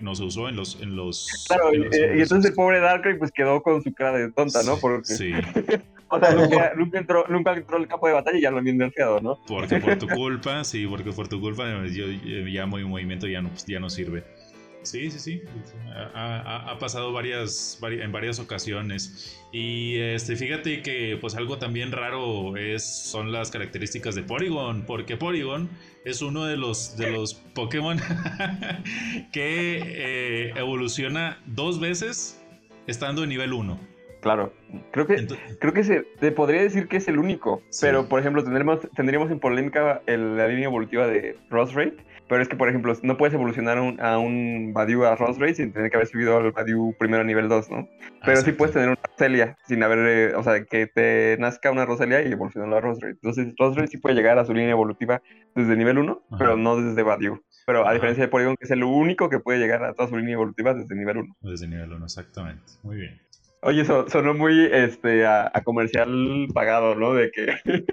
no se usó en los en los, claro, en y, los- en y los- entonces el pobre Darkrai pues quedó con su cara de tonta, ¿no? Porque, sí o sea, nunca, nunca entró, nunca entró al campo de batalla y ya lo habían nerfeado, ¿no? porque por tu culpa sí porque por tu culpa yo, ya mi movimiento ya no ya no sirve Sí, sí, sí. Ha, ha- ha pasado varias, vari- en varias ocasiones. Y este, fíjate que pues algo también raro es, son las características de Porygon, porque Porygon es uno de los, de los Pokémon que eh, evoluciona dos veces estando en nivel 1. Claro, creo que Entonces, creo que se te podría decir que es el único, Sí. pero por ejemplo tendremos tendríamos en polémica el- la línea evolutiva de Rate, pero es que por ejemplo no puedes evolucionar a un, a un Badiou a Rate sin tener que haber subido al Badiou primero a nivel 2, ¿no? Pero sí exacto. puedes tener una Roselia sin haber, eh, o sea, que te nazca una Roselia y evolucionarla a Rate. Entonces Rate sí puede llegar a su línea evolutiva desde nivel 1, Ajá. pero no desde Badiou. Pero a Ajá. diferencia de Porygon, que es el único que puede llegar a toda su línea evolutiva desde nivel 1. Desde nivel 1, exactamente. Muy bien. Oye, eso sonó muy este, a, a comercial pagado, ¿no? De que.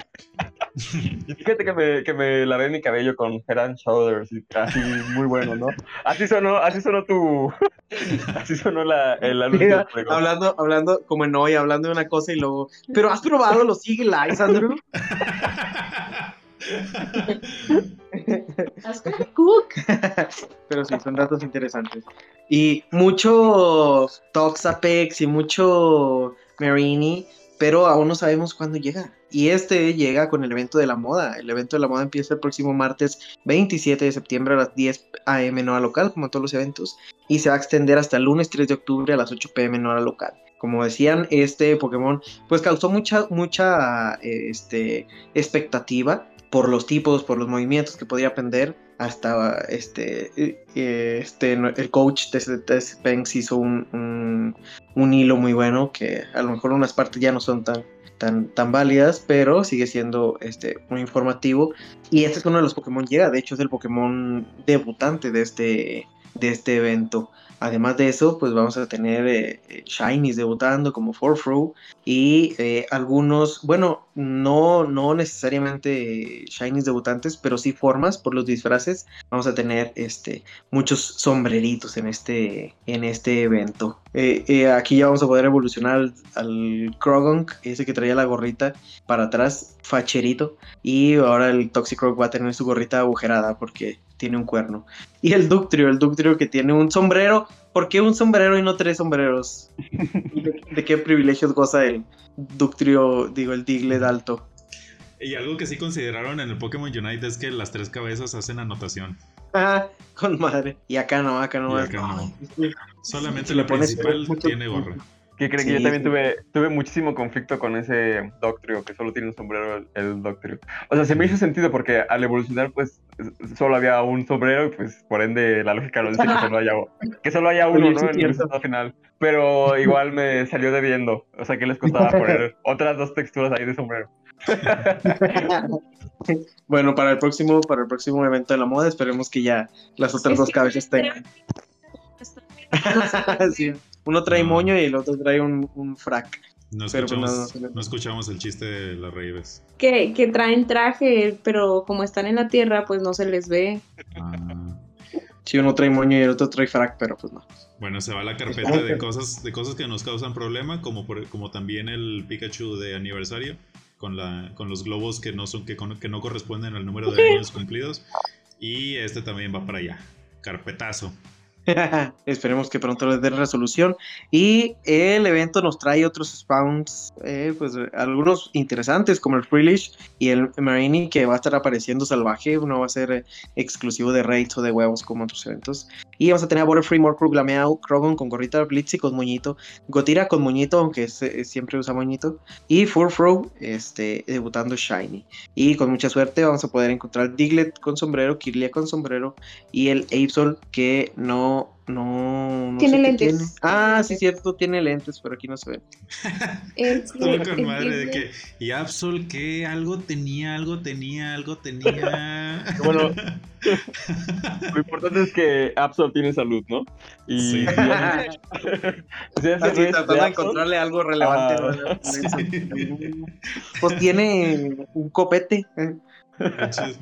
Y Fíjate que me, que me lavé mi cabello con Head and Shoulders y así muy bueno, ¿no? Así sonó, así sonó tu. Así sonó la, el anuncio. Mira, del juego. hablando, hablando como en hoy, hablando de una cosa y luego. Pero has probado los Eagle Eyes, Andrew. Cook. Pero sí, son datos interesantes. Y mucho Toxapex y mucho Marini, pero aún no sabemos cuándo llega. Y este llega con el evento de la moda. El evento de la moda empieza el próximo martes 27 de septiembre a las 10 a.m. hora local, como todos los eventos, y se va a extender hasta el lunes 3 de octubre a las 8 p.m. hora local. Como decían, este Pokémon pues causó mucha, mucha este, expectativa por los tipos, por los movimientos que podía aprender. Hasta este, este el coach de, Spenx hizo un, un, un, hilo muy bueno que a lo mejor unas partes ya no son tan, tan, tan válidas, pero sigue siendo este, muy informativo. Y este es uno de los Pokémon llega, de hecho es el Pokémon debutante de este, de este evento. Además de eso, pues vamos a tener eh, eh, Shinies debutando como Forfru y eh, algunos, bueno, no, no necesariamente Shinies debutantes, pero sí formas por los disfraces. Vamos a tener este, muchos sombreritos en este, en este evento. aquí ya vamos a poder evolucionar al, al ese que traía la gorrita para atrás, facherito. Y ahora el Toxicroak va a tener su gorrita agujerada porque tiene un cuerno. Y el Ductrio, el Ductrio que tiene un sombrero. ¿Por qué un sombrero y no tres sombreros? ¿De, qué privilegios goza el Ductrio, digo, el Diglett alto? Y algo que sí consideraron en el Pokémon Unite es que las tres cabezas hacen anotación. Ah, con madre. Y acá no, acá no. Solamente la principal tiene gorra. Que creo que yo también tuve, tuve muchísimo conflicto con ese Doctrio, que solo tiene un sombrero el, Doctrio. O sea, se me hizo sentido porque al evolucionar, pues, solo había un sombrero y pues, por ende, la lógica lo dice que solo haya, que solo haya uno, ¿no? En el resultado final. Pero igual me salió debiendo. O sea, que les costaba poner otras dos texturas ahí de sombrero. bueno, para el próximo, para el próximo evento de la moda, esperemos que ya las otras dos cabezas tengan. sí. Uno trae moño y el otro trae un, un frac. No pues, escuchamos, no, escuchamos, el chiste de las raíces. Que, que, traen traje, pero como están en la tierra, pues no se les ve. Ah. Sí, uno trae moño y el otro trae frac, pero pues no. Bueno, se va la carpeta de cosas, de cosas que nos causan problema, como, como también el Pikachu de aniversario, con, la, con los globos que no, son, que, que no corresponden al número de años cumplidos. Y este también va para allá. Carpetazo. Esperemos que pronto les den resolución. Y el evento nos trae otros spawns, eh, pues algunos interesantes, como el Freelish y el Marini, que va a estar apareciendo salvaje. Uno va a ser exclusivo de raids o de huevos, como otros eventos. Y vamos a tener a Butterfree, Morcrux, Glameow, Krogon con gorrita Blitz y con moñito. Gotira con moñito, aunque siempre usa moñito. Y Furfro, este, debutando Shiny. Y con mucha suerte vamos a poder encontrar Diglett con sombrero, Kirlia con sombrero y el Absol que no no, tiene lentes. Ah, sí, cierto, tiene lentes, pero aquí no se ve. con madre de que. Y Absol, que algo tenía, algo tenía, algo tenía. bueno, lo importante es que Absol tiene salud, ¿no? Y. Sí. tratando de encontrarle algo relevante. Pues tiene un copete.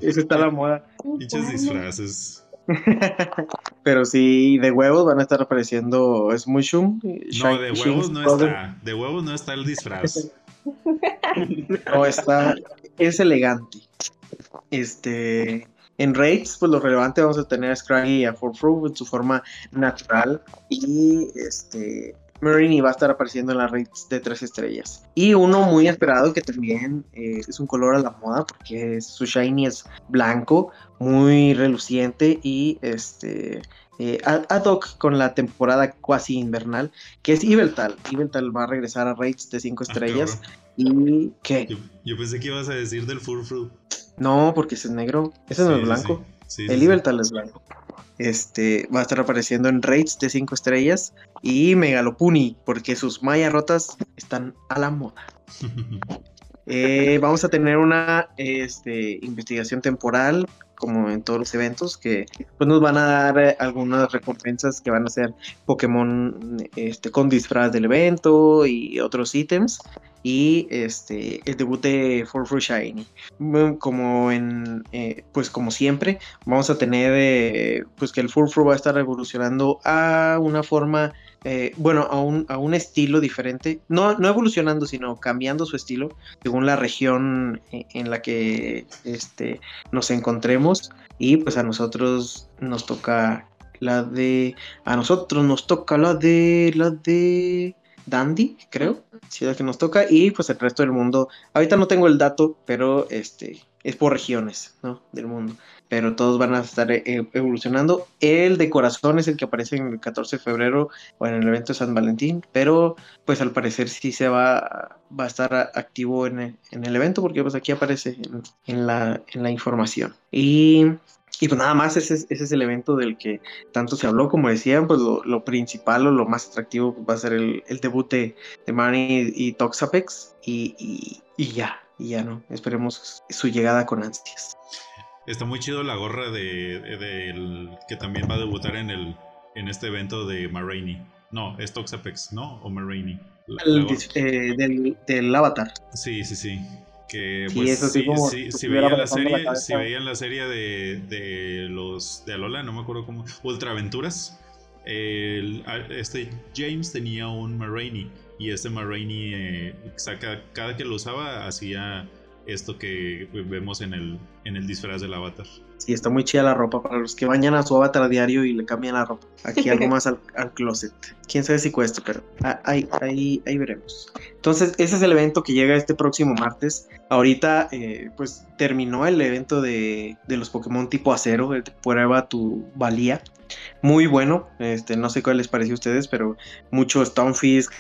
Esa está la moda. Muchos disfraces. Pero sí, de huevos van a estar apareciendo Smushum. No, de huevos no está. De huevos no está el disfraz. no, está. Es elegante. Este. En raids, pues lo relevante vamos a tener a Scraggy y a Forfru en su forma natural. Y este. Marini va a estar apareciendo en las raids de tres estrellas. Y uno muy esperado que también eh, es un color a la moda porque su shiny es blanco, muy reluciente y este eh, ad hoc con la temporada cuasi invernal, que es Ibeltal. Ibeltal va a regresar a raids de cinco ah, estrellas. ¿Y qué? Yo, pensé que ibas a decir del Furfru. No, porque ese es negro. Ese no es blanco. el Ibeltal es blanco. Este va a estar apareciendo en raids de 5 estrellas y Megalopuni, porque sus mallas rotas están a la moda. Eh, vamos a tener una este, investigación temporal, como en todos los eventos, que pues, nos van a dar eh, algunas recompensas que van a ser Pokémon este, con disfraz del evento y otros ítems y este el debut de For Shiny mm, como en eh, pues como siempre vamos a tener eh, pues que el Furfru va a estar evolucionando a una forma eh, bueno a un, a un estilo diferente. No no evolucionando sino cambiando su estilo según la región en la que este nos encontremos. Y pues a nosotros nos toca la de a nosotros nos toca la de la de Dandy, creo, si es la que nos toca, y pues el resto del mundo. Ahorita no tengo el dato, pero este es por regiones, ¿no? Del mundo. Pero todos van a estar eh, evolucionando. El de corazón es el que aparece en el 14 de febrero o en el evento de San Valentín, pero pues al parecer sí se va, va a estar activo en el, evento porque pues aquí aparece en, la, en la información. Y y pues nada más, ese, es el evento del que tanto se habló, como decían, pues lo, principal o lo más atractivo va a ser el, debut de, de y, Toxapex y, ya, y ya no, esperemos su llegada con ansias. Está muy chido la gorra de, que también va a debutar en el en este evento de Marraine. No, es Toxapex, ¿no? O Marraine. La- El eh, del, del Avatar. Sí, sí, sí. Que Sí, pues eso sí, sí, si veían la serie, si veían la serie de, de los de Alola, no me acuerdo cómo, Ultraventuras, el- este James tenía un Marraine y este Marraine eh, saca, cada que lo usaba hacía esto que vemos en el, en el disfraz del avatar. Sí, está muy chida la ropa para los que bañan a su avatar a diario y le cambian la ropa. Aquí algo más al, al closet. Quién sabe si cueste, pero ah, ahí, ahí, ahí veremos. Entonces, ese es el evento que llega este próximo martes. Ahorita, eh, pues terminó el evento de, de los Pokémon tipo acero, de prueba tu valía. Muy bueno, este, no sé cuál les pareció a ustedes, pero mucho Stonefisk,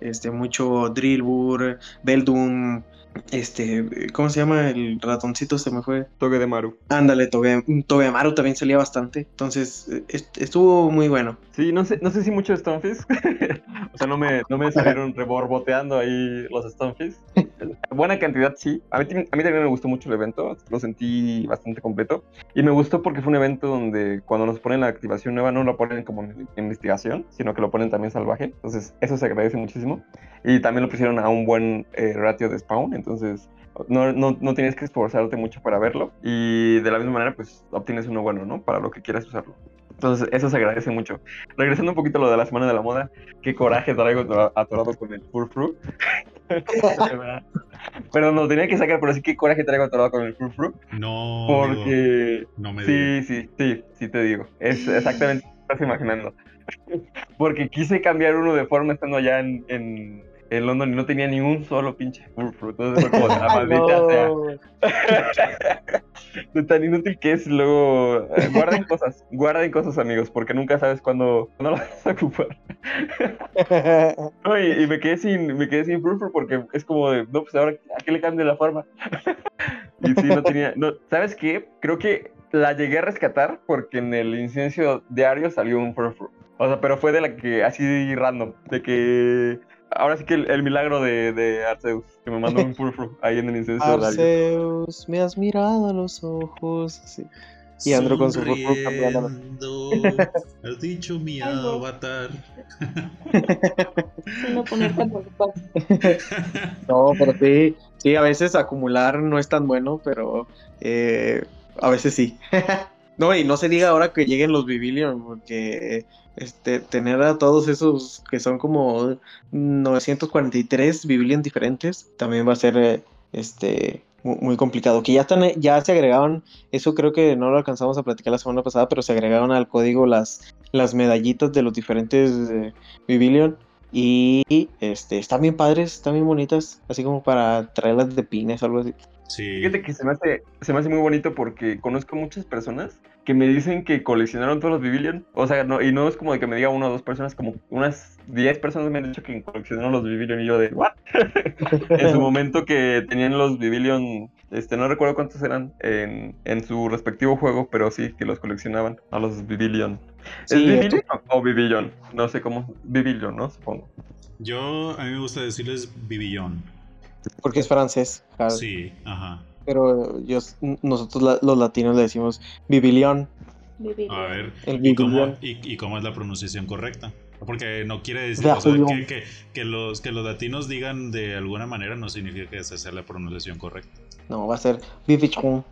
este, mucho Drillbur, Beldum, este, ¿cómo se llama? El ratoncito se me fue. Toque de Maru. Ándale, Toge, Togemaru también salía bastante. Entonces, est- estuvo muy bueno. Sí, no sé, no sé si mucho Stonefisk. o sea, no me, no me salieron reborboteando ahí los Stonefisk. Buena cantidad, sí. A mí, a mí también me gustó mucho el evento. Lo sentí bastante completo. Y me gustó porque fue un evento donde cuando nos ponen la activación nueva no lo ponen como en investigación, sino que lo ponen también salvaje. Entonces, eso se agradece muchísimo. Y también lo pusieron a un buen eh, ratio de spawn. Entonces, no, no, no tienes que esforzarte mucho para verlo. Y de la misma manera, pues obtienes uno bueno, ¿no? Para lo que quieras usarlo. Entonces, eso se agradece mucho. Regresando un poquito a lo de la semana de la moda, qué coraje traigo atora- atorado con el Furfru. Pero no, tenía que sacar, pero sí qué coraje traigo atorado con el Furfru. No, Porque no me. Sí, sí, sí, sí te digo. Es exactamente lo que estás imaginando. Porque quise cambiar uno de forma estando allá en, en, en London y no tenía ni un solo pinche Furfru. Entonces fue como, la maldita sea. De tan inútil que es, luego eh, guarden cosas, guarden cosas amigos, porque nunca sabes cuándo, cuándo las vas a ocupar. No, y, y me quedé sin, me quedé sin Furfur porque es como de, no, pues ahora, ¿a qué le cambio la forma? y sí, no tenía, no, ¿sabes qué? Creo que la llegué a rescatar porque en el incienso diario salió un Furfur. O sea, pero fue de la que, así random, de que, ahora sí que el, el milagro de, de Arceus, que me mandó un Furfur ahí en el incienso diario. Arceus, me has mirado a los ojos. sí. Y Andrew con su furfur cambiando. Sonriendo, Has dicho mi Ay, no. avatar. No poner tanto No, pero sí, sí, a veces acumular no es tan bueno, pero eh, a veces sí. No, y no se diga ahora que lleguen los Bibilion, porque este, tener a todos esos que son como 943 Bibilion diferentes también va a ser eh, este, mu- muy, complicado. Que ya se agregaron, eso creo que no lo alcanzamos a platicar la semana pasada, pero se agregaron al código las, las medallitas de los diferentes eh. Y este, están bien padres, están bien bonitas, así como para traerlas de pines o algo así. Sí. Fíjate que se me, hace, se me hace muy bonito porque conozco muchas personas que me dicen que coleccionaron todos los Bibilion. O sea, no, y no es como de que me diga una o dos personas, como unas 10 personas me han dicho que coleccionaron los Bibilion y yo de, ¿what? en su momento que tenían los Bibilion, este, no recuerdo cuántos eran en, en su respectivo juego, pero sí, que los coleccionaban a los Bibilion. ¿Es Sí, Bibilion o Bibilion? No sé cómo, Bibilion, ¿no? Supongo. Yo, a mí me gusta decirles Bibillón. Porque es francés, claro. Sí, ajá. pero yo, nosotros la- los latinos le decimos. Vivir. A ver, El ¿y cómo, y, y cómo es la pronunciación correcta? Porque no quiere decir De o sea, que, que- que los, que los latinos digan de alguna manera no significa que esa sea la pronunciación correcta. No, va a ser Bibichon.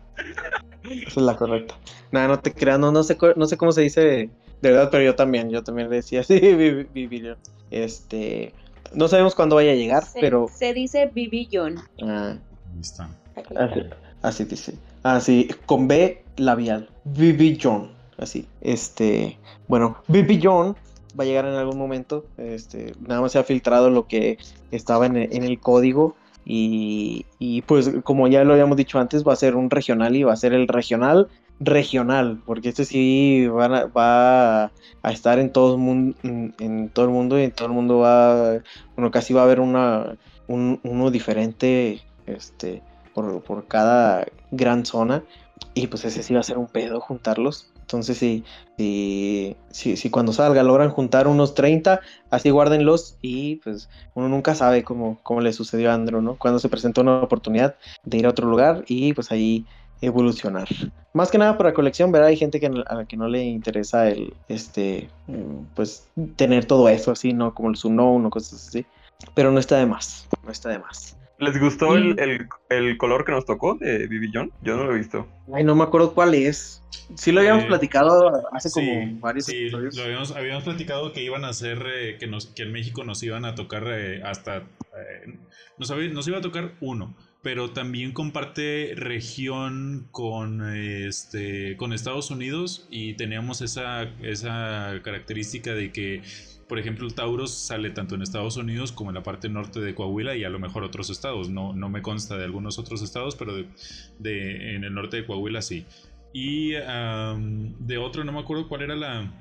Esa es la correcta. Nada, no te creas, no, no, sé, no sé cómo se dice de verdad, pero yo también, yo también le decía así, Bi- Bibilion. Este, no sabemos cuándo vaya a llegar, Se, pero se dice Bibillón. ah, Ahí está. así, así dice. Así, con B labial. Bibilion. Así. Este, bueno, Bibilion va a llegar en algún momento. Este, nada más se ha filtrado lo que estaba en el, en el código. Y, y, pues como ya lo habíamos dicho antes, va a ser un regional y va a ser el regional regional, porque este sí a- va a estar en todo el mundo, en, todo el mundo y en todo el mundo va, bueno, casi va a haber una, un- uno diferente, este, por, por cada gran zona y pues ese sí va a ser un pedo juntarlos. Entonces si, si, si, si cuando salga logran juntar unos 30, así guárdenlos y pues uno nunca sabe cómo, cómo le sucedió a Andrew, ¿no? Cuando se presentó una oportunidad de ir a otro lugar y pues ahí evolucionar. Más que nada para colección, ¿verdad? Hay gente que a la que no le interesa el, este, mm, pues, tener todo eso así, ¿no? Como el Suno o cosas así. Pero no está de más, no está de más. ¿Les gustó el, el, el, color que nos tocó de Vivillón? Yo no lo he visto. Ay, no me acuerdo cuál es. Sí lo habíamos eh, platicado hace como varios sí, Lo habíamos, habíamos, platicado que iban a hacer, eh, que, nos, que en México nos iban a tocar eh, hasta... Nos, nos, iba a tocar uno, pero también comparte región con, este, con Estados Unidos y teníamos esa, esa característica de que por ejemplo, el Taurus sale tanto en Estados Unidos como en la parte norte de Coahuila y a lo mejor otros estados. No, no me consta de algunos otros estados, pero de, en el norte de Coahuila sí. Y de otro, no me acuerdo cuál era la...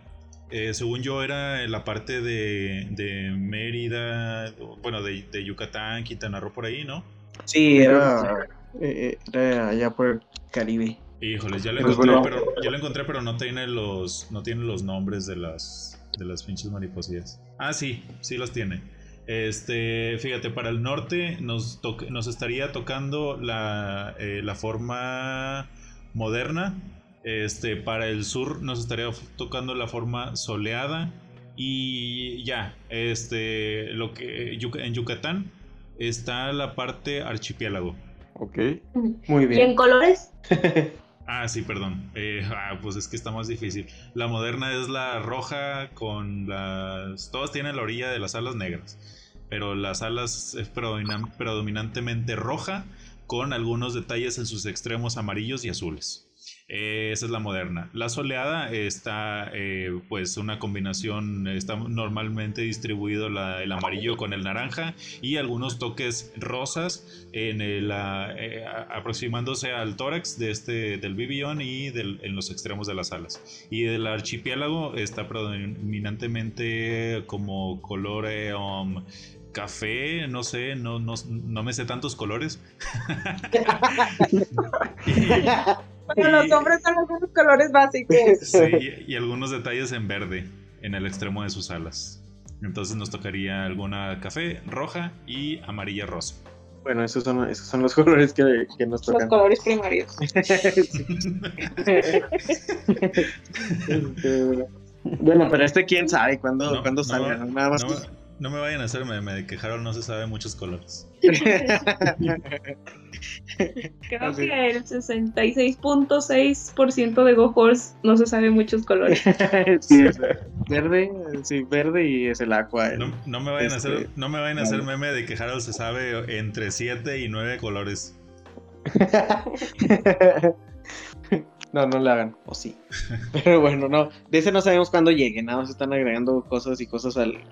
Eh, según yo era la parte de, de Mérida, bueno, de, de, Yucatán, Quintana Roo por ahí, ¿no? Sí, era, eh, era allá por el Caribe. Híjoles, ya lo encontré, pero, ya lo encontré, pero no tiene los, no tiene los nombres de las, de las pinches mariposillas. Ah, sí, sí los tiene. Este, fíjate, para el norte nos, nos estaría tocando la, eh, la, forma moderna. Este, para el sur nos estaría tocando la forma soleada. Y ya, este, lo que en Yucatán está la parte archipiélago. Ok. Muy bien. ¿Y en colores? Ah, sí, perdón. Eh, ah, pues es que está más difícil. La moderna es la roja con las... Todas tienen la orilla de las alas negras. Pero las alas es predominantemente roja con algunos detalles en sus extremos amarillos y azules. Eh, esa es la moderna. La soleada está, eh, pues, una combinación, está normalmente distribuido el amarillo con el naranja y algunos toques rosas en el, eh, aproximándose al tórax de este, del bibión y en los extremos de las alas. Y del archipiélago está predominantemente como color um, café, no sé, no, no, no, me sé tantos colores. Bueno, los hombres son los colores básicos. Sí, y, algunos detalles en verde en el extremo de sus alas. Entonces nos tocaría alguna café, roja y amarilla rosa. Bueno, esos son, esos son los colores que, que nos tocan. Los colores primarios. bueno, pero este quién sabe cuándo, cuándo salga. Nada más. No me vayan a hacer meme de que Harold no se sabe muchos colores. Creo que el 66.6% de Go Horse no se sabe muchos colores. sí, es verde, sí, verde y es el agua. no, me vayan a hacer, no me vayan a hacer meme de que Harold se sabe entre 7 y 9 colores. No, no le hagan, o sí. Pero bueno, no, de ese no sabemos cuándo llegue, nada más están agregando cosas y cosas al,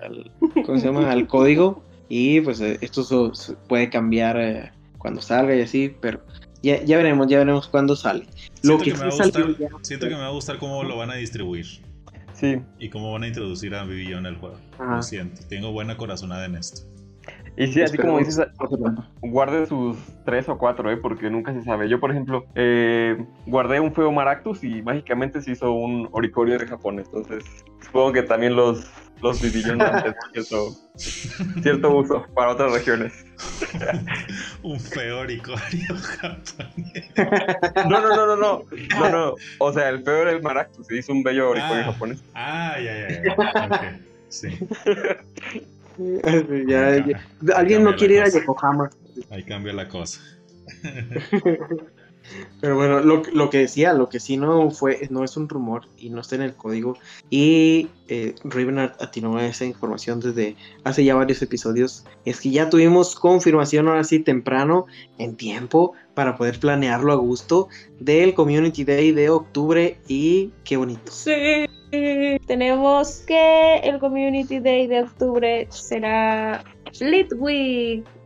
¿cómo se llama? al código y pues eh, esto puede cambiar eh, cuando salga y así, pero ya, ya veremos, ya veremos cuándo sale. Lo siento que, me va a gustar, siento que me va a gustar cómo lo van a distribuir. Sí. Y cómo van a introducir a Vivillon en el juego. Lo siento, tengo buena corazonada en esto. Y sí, así como dices, guarde sus tres o cuatro, ¿eh? porque nunca se sabe. Yo, por ejemplo, eh, guardé un Feo Maractus y mágicamente se hizo un Oricorio de Japón. Entonces, supongo que también los, los cierto, cierto uso para otras regiones. un feo Oricorio japonés. No, no, no, no, no. No, no. O sea, el feo era el Maractus, se hizo un bello Oricorio ah, japonés. Ah, ya, ya, ya. Sí. Alguien no quiere ir a Yokohama. Ahí cambia la cosa. Pero bueno, lo, que decía, lo que sí no fue, no es un rumor y no está en el código. Y eh, atinó a esa información desde hace ya varios episodios. Es que ya tuvimos confirmación ahora sí temprano, en tiempo, para poder planearlo a gusto, del Community Day de octubre. Y qué bonito. Sí. Tenemos que el Community Day de octubre será Lit Week.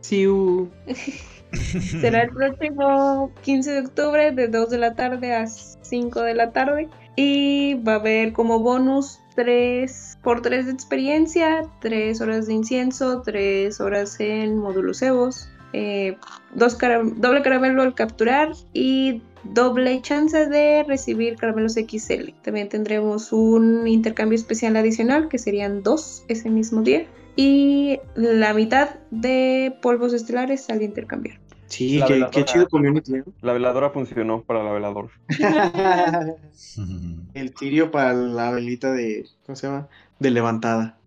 será el próximo 15 de octubre de 2 de la tarde a 5 de la tarde. Y va a haber como bonus 3 por 3 de experiencia, 3 horas de incienso, 3 horas en módulos Evos, eh, dos doble caramelo al capturar y doble chance de recibir caramelos XL. También tendremos un intercambio especial adicional que serían dos ese mismo día y la mitad de polvos estelares al intercambiar. Sí, qué, veladora. qué chido community. ¿eh? La veladora funcionó para la veladora. El tirio para la velita de, ¿cómo se llama? De levantada.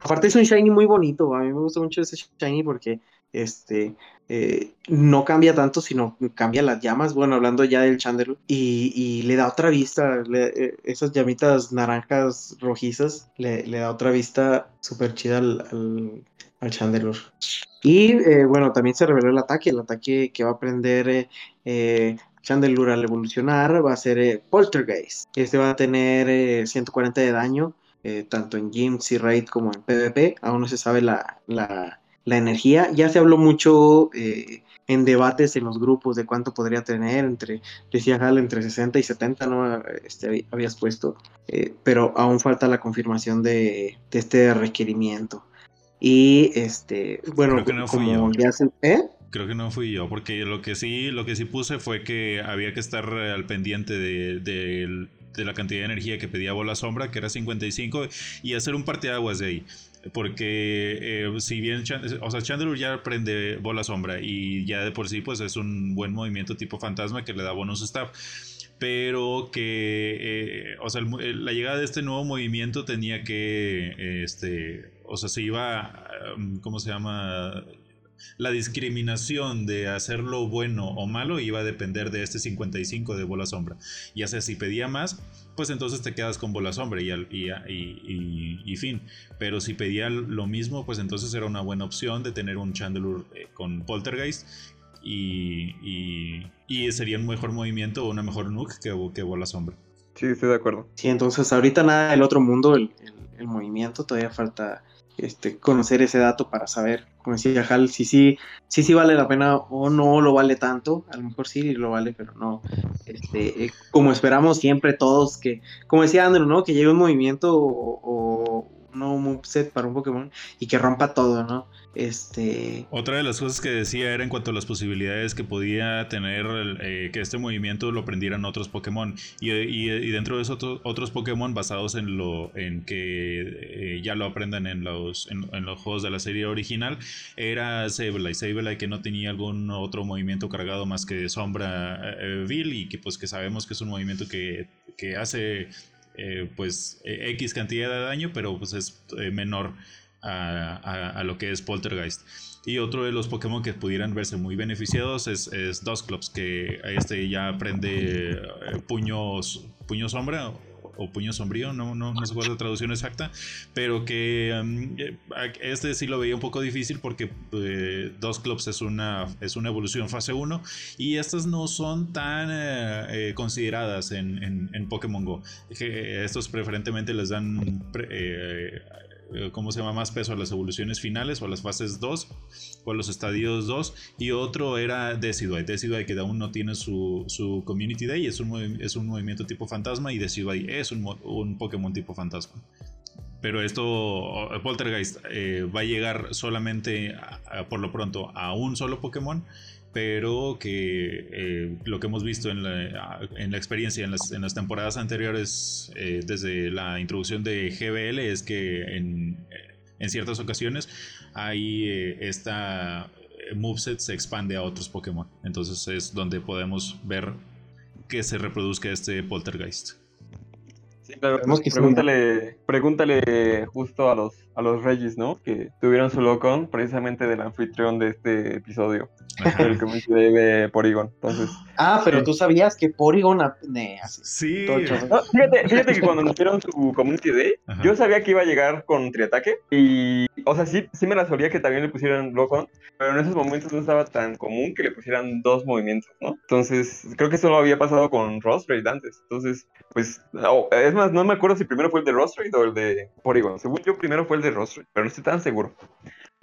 Aparte es un shiny muy bonito, a mí me gusta mucho ese shiny porque este eh, no cambia tanto, sino cambia las llamas, bueno, hablando ya del Chandelure, y, le da otra vista, eh, esas llamitas naranjas rojizas, le, da otra vista súper chida al, al, Chandelure. Y eh, bueno, también se reveló el ataque, el ataque que va a aprender eh, Chandelure al evolucionar va a ser Poltergeist. Este va a tener eh, 140 de daño, tanto en Gyms y Raid como en PvP. Aún no se sabe la- la energía. Ya se habló mucho eh, en debates en los grupos de cuánto podría tener. Entre, decía Hal, entre 60 y 70, ¿no? Este, habí- habías puesto. Eh, pero aún falta la confirmación de, de este requerimiento. Y este, bueno, Creo que no fui como yo. ya se. ¿Eh? Creo que no fui yo, porque lo que sí, lo que sí puse fue que había que estar eh, al pendiente de, de- de la cantidad de energía que pedía Bola Sombra, que era 55, y hacer un parteaguas de ahí. Porque eh, si bien, Chan- o sea, Chandelure ya prende Bola Sombra y ya de por sí pues es un buen movimiento tipo fantasma que le da bonus staff. Pero que, eh, o sea, el- la llegada de este nuevo movimiento tenía que, eh, este, o sea, se iba, um, ¿cómo se llama? la discriminación de hacerlo bueno o malo iba a depender de este 55 de bola sombra. Ya sea si pedía más, pues entonces te quedas con bola sombra y, al- y, y- y- y fin. Pero si pedía lo mismo, pues entonces era una buena opción de tener un Chandelure eh, con Poltergeist. Y, y, y sería un mejor movimiento o una mejor nuke que, que bola sombra. Sí, estoy de acuerdo. Sí, entonces ahorita nada del otro mundo, el, el- el movimiento, todavía falta este, conocer ese dato para saber, como decía Hal, si sí, sí, sí vale la pena o no lo vale tanto, a lo mejor sí lo vale, pero no, este, eh, como esperamos siempre todos, que, como decía Andrew, ¿no? Que llegue un movimiento o, nuevo moveset para un Pokémon y que rompa todo, ¿no? Este, Otra de las cosas que decía era en cuanto a las posibilidades que podía tener eh, que este movimiento lo aprendieran otros Pokémon. Y, y- dentro de esos otros, otros Pokémon basados en lo en que eh, ya lo aprendan en los, en, los juegos de la serie original, era Sableye. Sableye que no tenía algún otro movimiento cargado más que Sombra eh, Vil y que pues que sabemos que es un movimiento que, que hace eh, pues eh, X cantidad de daño, pero pues es eh, menor a, a- a lo que es Poltergeist. Y otro de los Pokémon que pudieran verse muy beneficiados es, es Dusclops, que este ya aprende eh, puños, puño sombra o, puño sombrío, no, no, no cuál es la traducción exacta, pero que um, eh, este sí lo veía un poco difícil porque eh, Dusclops es una, es una evolución fase 1 y estas no son tan eh, eh, consideradas en, Pokémon Go. Estos preferentemente les dan pre- ¿cómo se llama? Más peso a las evoluciones finales o a las fases 2 o a los estadios 2. Y otro era Decidueye. Decidueye que aún no tiene su, su Community Day, es un, es un movimiento tipo fantasma y Decidueye es un, un Pokémon tipo fantasma. Pero esto, eh, Poltergeist, eh, va a llegar solamente, por lo pronto, a un solo Pokémon, pero que eh, lo que hemos visto en la, en la experiencia en las, en las temporadas anteriores, eh, desde la introducción de GBL, es que en, en ciertas ocasiones ahí eh, esta moveset se expande a otros Pokémon. Entonces es donde podemos ver que se reproduzca este Poltergeist. Sí, claro. Pregúntale, pregúntale justo a los, a los Regis, ¿no? Que tuvieron su locon precisamente del anfitrión de este episodio, Del community day de Porygon. Entonces, ah, pero Sí. tú sabías que Porygon, ne, así, Sí. no, fíjate, fíjate que cuando anunciaron su community day, Ajá. yo sabía que iba a llegar con triataque y, o sea, sí, sí me la solía que también le pusieran locon, pero en esos momentos no estaba tan común que le pusieran dos movimientos, ¿no? Entonces, creo que eso no había pasado con Rostrade antes. Entonces, pues, oh, es más, no me acuerdo si primero fue el de Rostrade o el de Porygon. Según yo, primero fue el de Rostrade, pero no estoy tan seguro.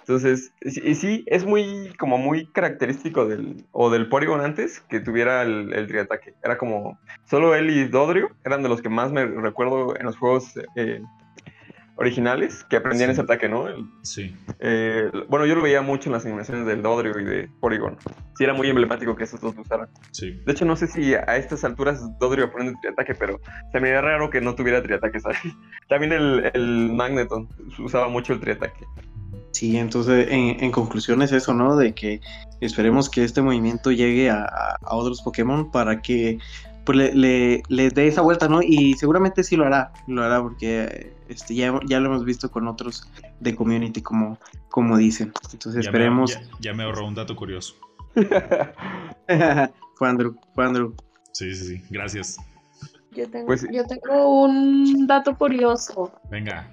Entonces, y sí- es muy, como muy característico del, o del Porygon antes, que tuviera el, el triataque. Era como, solo él y Dodrio eran de los que más me recuerdo en los juegos eh, originales, que aprendían Sí. ese ataque, ¿no? El- Sí. eh, bueno, yo lo veía mucho en las animaciones del Dodrio y de Porygon. Sí, era muy emblemático que esos dos lo usaran. Sí. De hecho, no sé si a estas alturas Dodrio aprende triataque, pero se me haría raro que no tuviera triataque, ¿sabes? También el, el Magneton usaba mucho el triataque. Sí, entonces en, en conclusión es eso, ¿no? De que esperemos que este movimiento llegue a, otros Pokémon para que pues, le, le- les dé esa vuelta, ¿no? Y seguramente sí lo hará, lo hará porque este, ya, ya lo hemos visto con otros de Community, como, como dicen. Entonces Ya me- esperemos. ya, ya me ahorró un dato curioso. fue Andrew, fue Andrew. Sí, sí, sí. Gracias. Yo tengo, Pues yo tengo un dato curioso. Venga.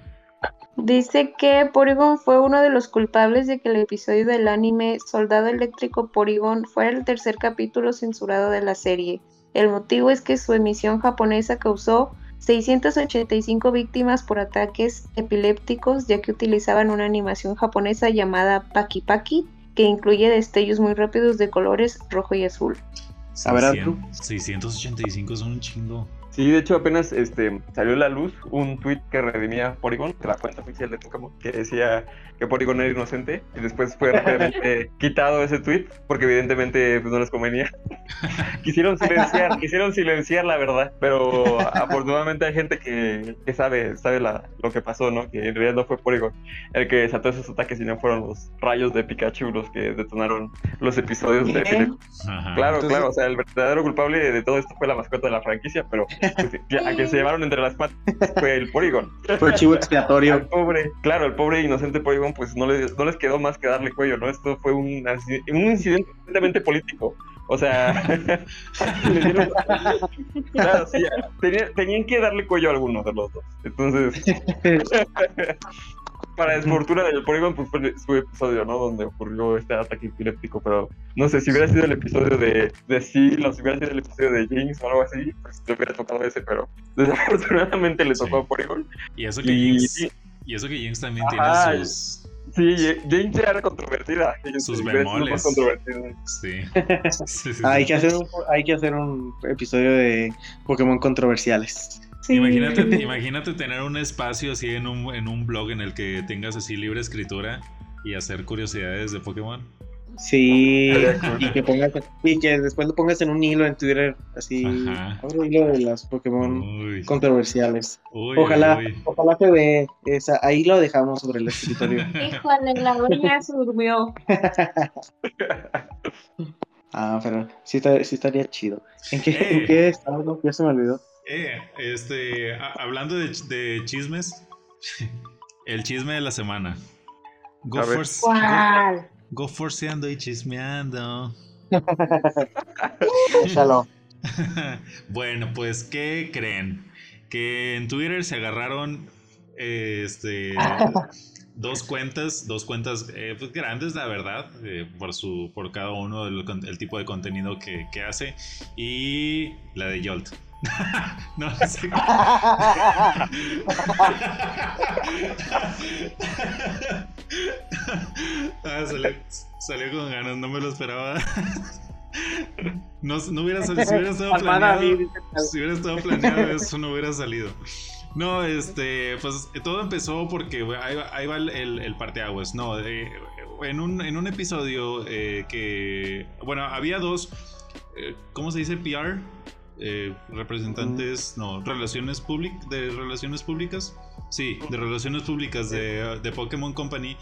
Dice que Porygon fue uno de los culpables de que el episodio del anime Soldado Eléctrico Porygon fuera el tercer capítulo censurado de la serie. El motivo es que su emisión japonesa causó 685 víctimas por ataques epilépticos, ya que utilizaban una animación japonesa llamada Paki Paki, que incluye destellos muy rápidos de colores rojo y azul. A ver, 600 Andrew. 685 son un chingo. Sí, de hecho apenas este, salió a la luz un tweet que redimía Porygon, de la cuenta oficial de Pokémon, que decía que Porygon era inocente y después fue rápidamente quitado ese tweet porque evidentemente pues, no les convenía. quisieron silenciar, quisieron silenciar la verdad, pero afortunadamente hay gente que, que sabe, sabe la, lo que pasó, ¿no? Que en realidad no fue Porygon el que desató esos ataques, sino fueron los rayos de Pikachu los que detonaron los episodios de Ajá. Claro, Entonces- claro, o sea, el verdadero culpable de todo esto fue la mascota de la franquicia, pero a quien se llevaron entre las patas fue el Porygon. Fue el chivo Al expiatorio. pobre, claro, el pobre inocente Porygon, pues no, le, no les quedó más que darle cuello, ¿no? Esto fue un, un incidente completamente político. O sea, le dieron- claro, sí, tenía- tenían que darle cuello a alguno de los dos. Entonces, para desfortuna del Porygon, pues fue su episodio, ¿no? Donde ocurrió este ataque epiléptico, pero no sé, si hubiera sido el episodio de, de Seal o si hubiera sido el episodio de Jinx o algo así, pues le hubiera tocado ese, pero desafortunadamente le tocó Sí. a Porygon. Y eso que Y- Jinx, y eso que Jinx también Ajá, tiene sus. Sí, Jinx era controvertida. Sus bemoles. Sí. Sí, sí, hay, que hacer un, hay que hacer un episodio de Pokémon controversiales. Sí. Imagínate, imagínate tener un espacio así en un, en un blog en el que tengas así libre escritura y hacer curiosidades de Pokémon. Sí, y que, pongas, y que después lo pongas en un hilo en Twitter, así, Ajá. un hilo de las Pokémon Uy, controversiales. uy, Ojalá, uy. ojalá se dé esa, ahí lo dejamos sobre el escritorio. Híjole, la doña se durmió. Ah, pero sí, sí estaría chido. ¿En qué, Eh. ¿en qué estado? Ya se me olvidó. Eh, este, a- hablando de, ch- de chismes, el chisme de la semana. Go, A ver. for, ¿Cuál? go forceando y chismeando. Bueno, pues, ¿qué creen? Que en Twitter se agarraron eh, este, dos cuentas, dos cuentas eh, pues, grandes, la verdad, eh, por, su, por cada uno del con- el tipo de contenido que, que hace, y la de Jolt. no, no sé. ah, salió, salió con ganas, no me lo esperaba. No, no hubiera, si hubiera estado planeado, si hubiera estado planeado eso no hubiera salido. No, este, pues todo empezó porque ahí va, ahí va el, el, el parteaguas. No, eh, en, un, en un episodio eh, que, bueno, había dos, eh, ¿cómo se dice? PR, eh, representantes, no, relaciones públicas, de relaciones públicas, sí, de relaciones públicas de, de Pokémon Company.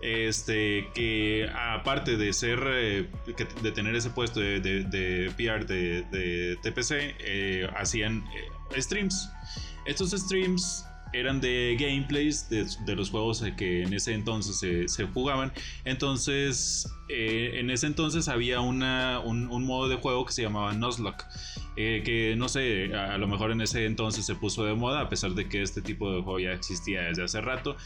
Este, que aparte de ser, eh, que- de tener ese puesto de, de- de PR de, de TPC, eh, hacían streams. Estos streams eran de gameplays de, de los juegos que en ese entonces se, se jugaban. Entonces, eh, en ese entonces había una, un, un modo de juego que se llamaba Nuzlocke. eh, que no sé, a, a lo mejor en ese entonces se puso de moda, a pesar de que este tipo de juego ya existía desde hace rato.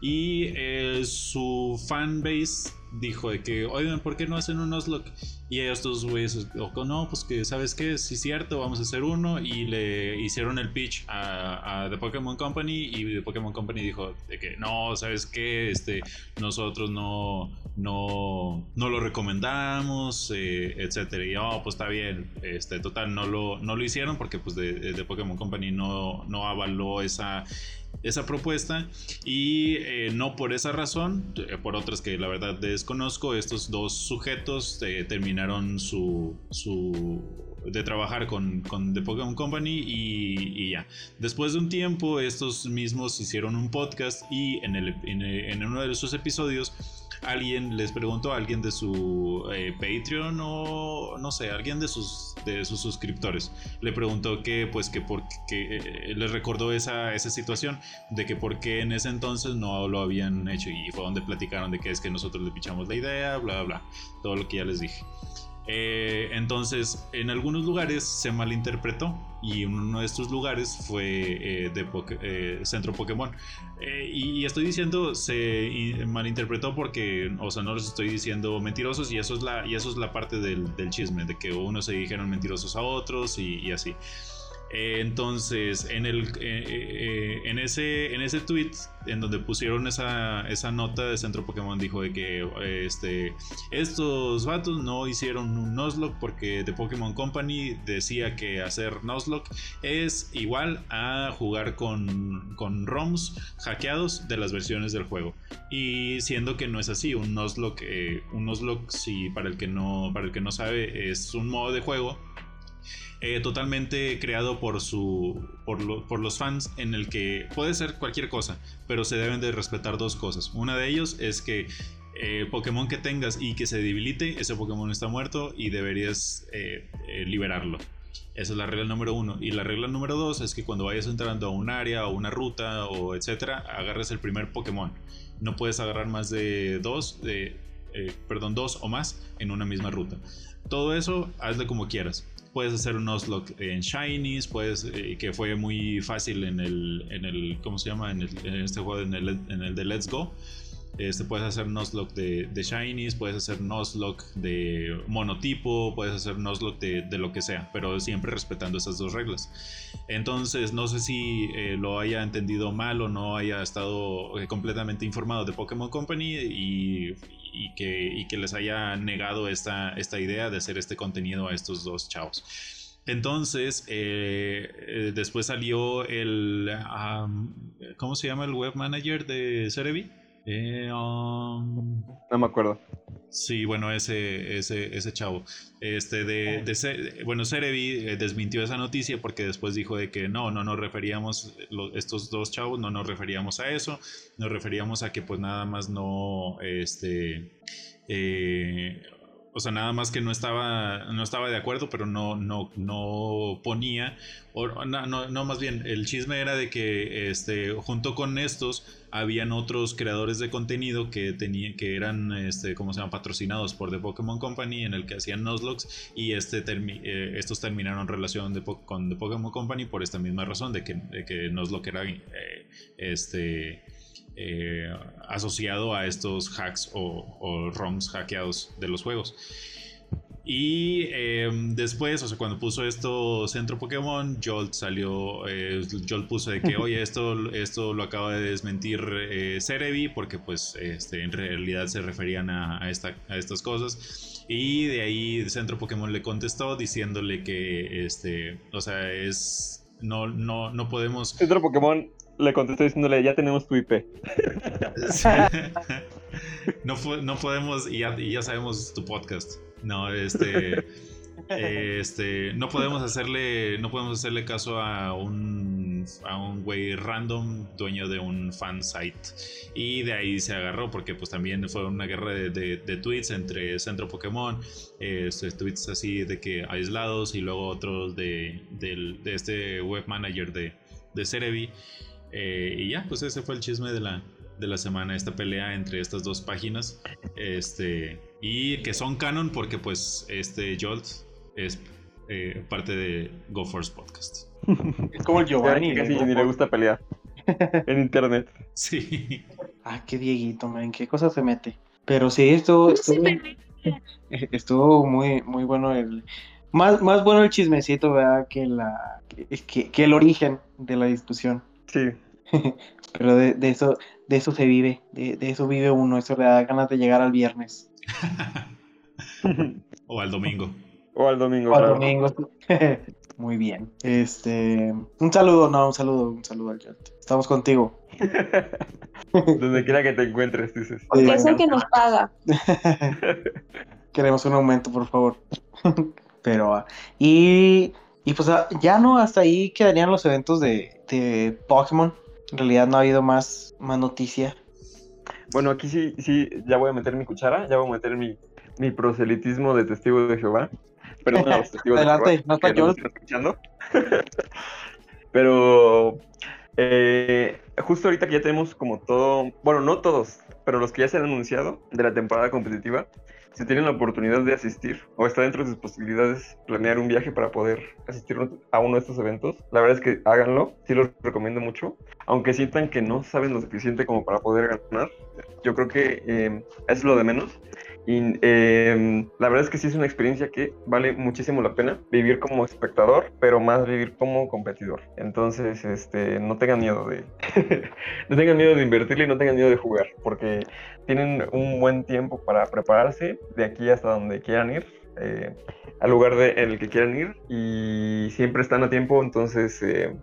Y eh, su fanbase dijo de que, oigan, ¿por qué no hacen un Nuzlocke? Y ellos dos güeyes, no, pues que, ¿sabes qué? Sí, cierto, vamos a hacer uno. Y le hicieron el pitch a, a The Pokémon Company. Y The Pokémon Company dijo de que, no, ¿sabes qué? Este, nosotros no, no, no lo recomendamos, eh, etcétera. Y, oh, pues está bien. Este, total, no lo, no lo hicieron porque, pues, de, de Pokémon Company no, no avaló esa esa propuesta y eh, no por esa razón, eh, por otras que la verdad desconozco, estos dos sujetos eh, terminaron su, su de trabajar con, con The Pokémon Company y, ya. Después de un tiempo, estos mismos hicieron un podcast y en, el, en, en uno de sus episodios alguien les preguntó a alguien de su eh, Patreon o no sé, alguien de sus, de sus suscriptores. Le preguntó que, pues, que por qué eh, les recordó esa, esa situación de que por qué en ese entonces no lo habían hecho y fue donde platicaron de que es que nosotros le pichamos la idea, bla, bla, bla, todo lo que ya les dije. Eh, entonces, en algunos lugares se malinterpretó y uno de estos lugares fue eh, de eh, Centro Pokémon. Y, estoy diciendo se malinterpretó porque, o sea, no les estoy diciendo mentirosos y eso es la, y eso es la parte del, chisme, de que unos se dijeron mentirosos a otros y así. Eh, entonces, en, el, eh, eh, ese, tweet en donde pusieron esa, nota de Centro Pokémon, dijo de que este, estos vatos no hicieron un Nuzlocke porque The Pokémon Company decía que hacer Nuzlocke es igual a jugar con, ROMs hackeados de las versiones del juego. Y siendo que no es así, un Nuzlocke, un si para el que no, para el que no sabe, es un modo de juego eh, totalmente creado por, su, por, los fans en el que puede ser cualquier cosa, pero se deben de respetar dos cosas. Una de ellos es que eh, Pokémon que tengas y que se debilite, ese Pokémon está muerto y deberías eh, liberarlo. Esa es la regla número uno. Y la regla número dos es que cuando vayas entrando a un área o una ruta o etcétera, agarres el primer Pokémon. No puedes agarrar más de dos, perdón, dos o más en una misma ruta. Todo eso hazle como quieras puedes hacer un Nuzlocke en Shinies, puedes, eh, que fue muy fácil en el, en el ¿cómo se llama? En, este juego, en el, en el de Let's Go. Este, puedes hacer Nuzlocke de, de Shinies, puedes hacer Nuzlocke de monotipo, puedes hacer Nuzlocke de, de, lo que sea, pero siempre respetando esas dos reglas. Entonces, no sé si eh, lo haya entendido mal o no haya estado eh, completamente informado de Pokémon Company y, y que, que, les haya negado esta, esta idea de hacer este contenido a estos dos chavos. Entonces, eh, después salió el. ¿Cómo se llama el web manager de Cerebi? Eh, um, no me acuerdo. Sí, bueno, ese, ese, ese chavo. Este de, de, bueno, Cerebi eh, desmintió esa noticia porque después dijo de que no, no nos referíamos, estos dos chavos no nos referíamos a eso, nos referíamos a que pues nada más no, este, eh, o sea, nada más que no estaba, no estaba de acuerdo, pero no, no, no ponía, o no, no, más bien, el chisme era de que este, junto con estos habían otros creadores de contenido que tenían, que eran, este, ¿cómo se llama? Patrocinados por The Pokémon Company, en el que hacían Nuzlocke, y este eh, estos terminaron relación de con The Pokémon Company por esta misma razón, de que, de que Nuzlocke era, eh, este eh, asociado a estos hacks o, ROMs hackeados de los juegos. Y em, después, o sea, cuando puso esto Centro Pokémon, Jolt salió, eh, Jolt puso de que, oye, esto, esto lo acaba de desmentir eh, Cerebi, porque pues este, en realidad se referían a, esta, a estas cosas. Y de ahí Centro Pokémon le contestó diciéndole que, este, o sea, es, no, no, no podemos... Centro Pokémon le contesté diciéndole, ya tenemos tu IP. no, no podemos, y ya, sabemos tu podcast. No, este, este, no podemos hacerle, no podemos hacerle caso a un, a un güey random, dueño de un fan site. Y de ahí se agarró, porque pues también fue una guerra de, tweets entre Centro Pokémon, este, tweets así de que aislados y luego otros de, de este web manager de, de Cerebi. Eh, y ya, pues ese fue el chisme de la, de la semana, esta pelea entre estas dos páginas. Este, y que son canon porque pues este Jolt es eh, parte de Go Force Podcast. Es como el Giovanni. Casi ni le gusta pelear en internet. Sí. Ah, qué Dieguito, man, qué cosa se mete. Pero sí, esto estuvo, estuvo muy, muy bueno el... Más, más bueno el chismecito, ¿verdad? Que, la, que, que el origen de la discusión. Sí. Pero de, eso, de eso se vive, de, eso vive uno, eso le da ganas de llegar al viernes. o al domingo. O al domingo. O al domingo. Muy bien. Este, un saludo, no, un saludo, un saludo al chat. Estamos contigo. Donde quiera que te encuentres, dices. es el que nos paga. Queremos un aumento, por favor. Pero, ah, y, y pues ah, ya no, hasta ahí quedarían los eventos de, de Pokémon. En realidad no ha habido más, más noticia. Bueno, aquí sí, sí, ya voy a meter mi cuchara, ya voy a meter mi, mi proselitismo de testigo de Jehová. Perdón a los testigos Adelante, de Jehová no está que están escuchando. Pero eh, justo ahorita que ya tenemos como todo, bueno, no todos, pero los que ya se han anunciado de la temporada competitiva, si tienen la oportunidad de asistir o está dentro de sus posibilidades planear un viaje para poder asistir a uno de estos eventos, la verdad es que háganlo, sí los recomiendo mucho, aunque sientan que no saben lo suficiente como para poder ganar, yo creo que eh, es lo de menos. Y eh, la verdad es que sí es una experiencia que vale muchísimo la pena vivir como espectador, pero más vivir como competidor. Entonces, este, no tengan miedo de, no tengan miedo de invertirle y no tengan miedo de jugar, porque tienen un buen tiempo para prepararse de aquí hasta donde quieran ir. eh, al lugar de, en el que quieran ir y siempre están a tiempo, entonces eh,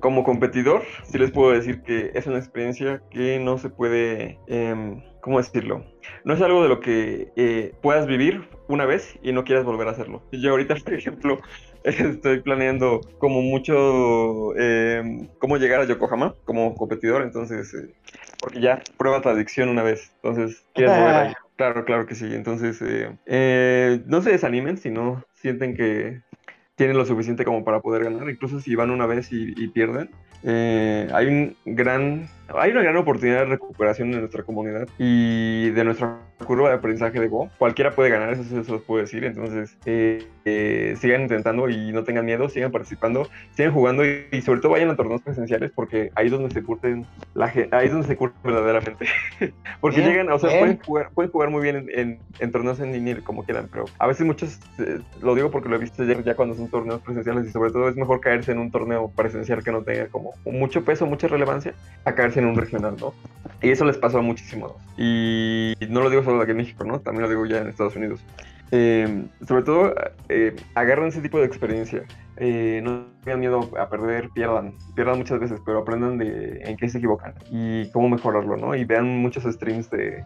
como competidor, sí les puedo decir que es una experiencia que no se puede, em, ¿cómo decirlo? No es algo de lo que eh, puedas vivir una vez y no quieras volver a hacerlo. Yo ahorita, por ejemplo, estoy planeando como mucho em, cómo llegar a Yokohama como competidor, entonces, eh, porque ya prueba tu adicción una vez, entonces quieres volver ahí. Claro, claro que sí. Entonces, eh, eh, no se desanimen si no sienten que tienen lo suficiente como para poder ganar, incluso si van una vez y, pierden. Eh, hay un gran, hay una gran oportunidad de recuperación en nuestra comunidad y de nuestra curva de aprendizaje de Go. Cualquiera puede ganar, eso se los puedo decir. Entonces, eh, eh, sigan intentando y no tengan miedo, sigan participando, sigan jugando y, y sobre todo vayan a torneos presenciales porque ahí es donde se curten la ge- ahí es donde se curten verdaderamente. porque Bien, llegan, o sea, bien. pueden jugar, pueden jugar muy bien en, en- en torneos en línea como quieran, pero a veces muchos, eh, lo digo porque lo he visto ya, ya cuando son torneos presenciales y sobre todo es mejor caerse en un torneo presencial que no tenga como mucho peso, mucha relevancia, a caerse en un regional, ¿no? Y eso les pasó a muchísimos. Y no lo digo solo aquí en México, ¿no? También lo digo ya en Estados Unidos. Eh, sobre todo, eh, agarren ese tipo de experiencia. Eh, no tengan miedo a perder, pierdan, pierdan muchas veces, pero aprendan de en qué se equivocan y cómo mejorarlo, ¿no? Y vean muchos streams de...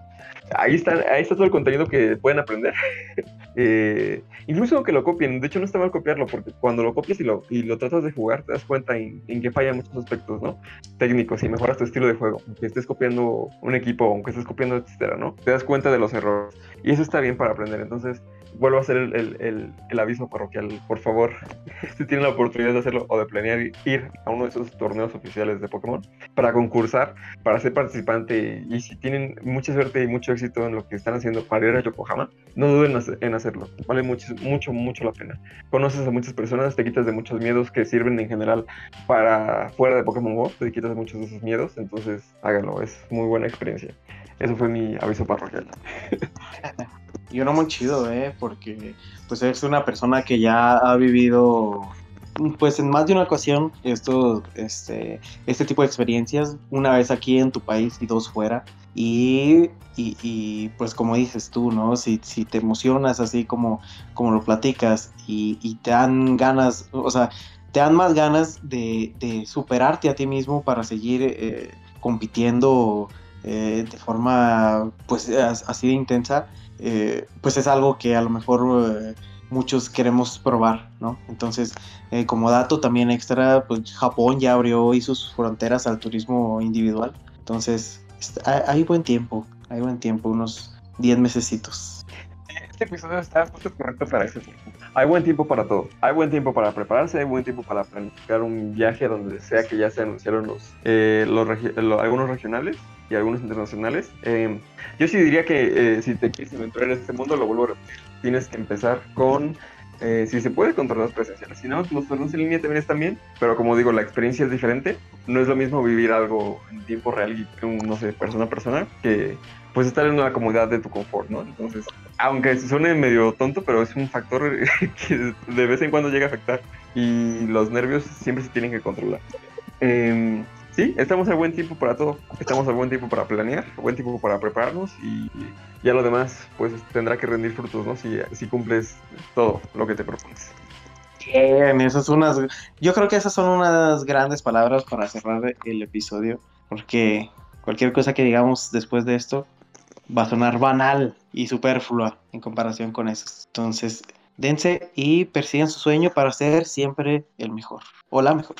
Ahí está, ahí está todo el contenido que pueden aprender. Eh, incluso que lo copien, de hecho no está mal copiarlo, porque cuando lo copias y lo, y lo tratas de jugar, te das cuenta en, en que fallan muchos aspectos, ¿no? Técnicos y mejoras tu estilo de juego, aunque estés copiando un equipo, aunque estés copiando, etcétera, ¿no? Te das cuenta de los errores. Y eso está bien para aprender, entonces vuelvo a hacer el, el- el- el aviso parroquial, por favor, si tienen la oportunidad de hacerlo o de planear ir a uno de esos torneos oficiales de Pokémon para concursar, para ser participante y si tienen mucha suerte y mucho éxito en lo que están haciendo para ir a Yokohama, no duden en hacerlo, vale mucho, mucho, mucho la pena. Conoces a muchas personas, te quitas de muchos miedos que sirven en general para fuera de Pokémon GO, te quitas de muchos de esos miedos, entonces háganlo, es muy buena experiencia. Eso fue mi aviso parroquial. Y uno muy chido, ¿eh? Porque pues es una persona que ya ha vivido pues en más de una ocasión esto, este, este tipo de experiencias, una vez aquí en tu país y dos fuera. Y, y, y, pues como dices tú, ¿no? Si, si te emocionas así como, como lo platicas y, te dan ganas, o sea, te dan más ganas de, de superarte a ti mismo para seguir eh, compitiendo eh, de forma pues as- así de intensa, eh, pues es algo que a lo mejor eh, muchos queremos probar, ¿no? Entonces, eh, como dato también extra, pues Japón ya abrió hoy sus fronteras al turismo individual. Entonces, est- hay, buen tiempo, hay buen tiempo, unos 10 mesecitos. Este episodio está justo correcto para tiempo. Hay buen tiempo para todo. Hay buen tiempo para prepararse, hay buen tiempo para planificar un viaje donde sea que ya se anunciaron los, eh, los regi- algunos regionales y algunos internacionales. Eh, yo sí diría que eh, si te quieres aventurar en este mundo, lo vuelvo a repetir. Tienes que empezar con, eh, si se puede, con torneos presenciales. Si no, los torneos en línea también están bien, pero como digo, la experiencia es diferente. No es lo mismo vivir algo en tiempo real y, no sé, persona a persona, que pues estar en una comodidad de tu confort, ¿no? Entonces, aunque suene medio tonto, pero es un factor que de vez en cuando llega a afectar y los nervios siempre se tienen que controlar. Em, sí, estamos a buen tiempo para todo, estamos a buen tiempo para planear, buen tiempo para prepararnos y ya lo demás pues tendrá que rendir frutos, ¿no? Si, si cumples todo lo que te propones. Bien, esas son unas, yo creo que esas son unas grandes palabras para cerrar el episodio, porque cualquier cosa que digamos después de esto va a sonar banal y superflua en comparación con eso. Entonces, dense y persigan su sueño para ser siempre el mejor o la mejor.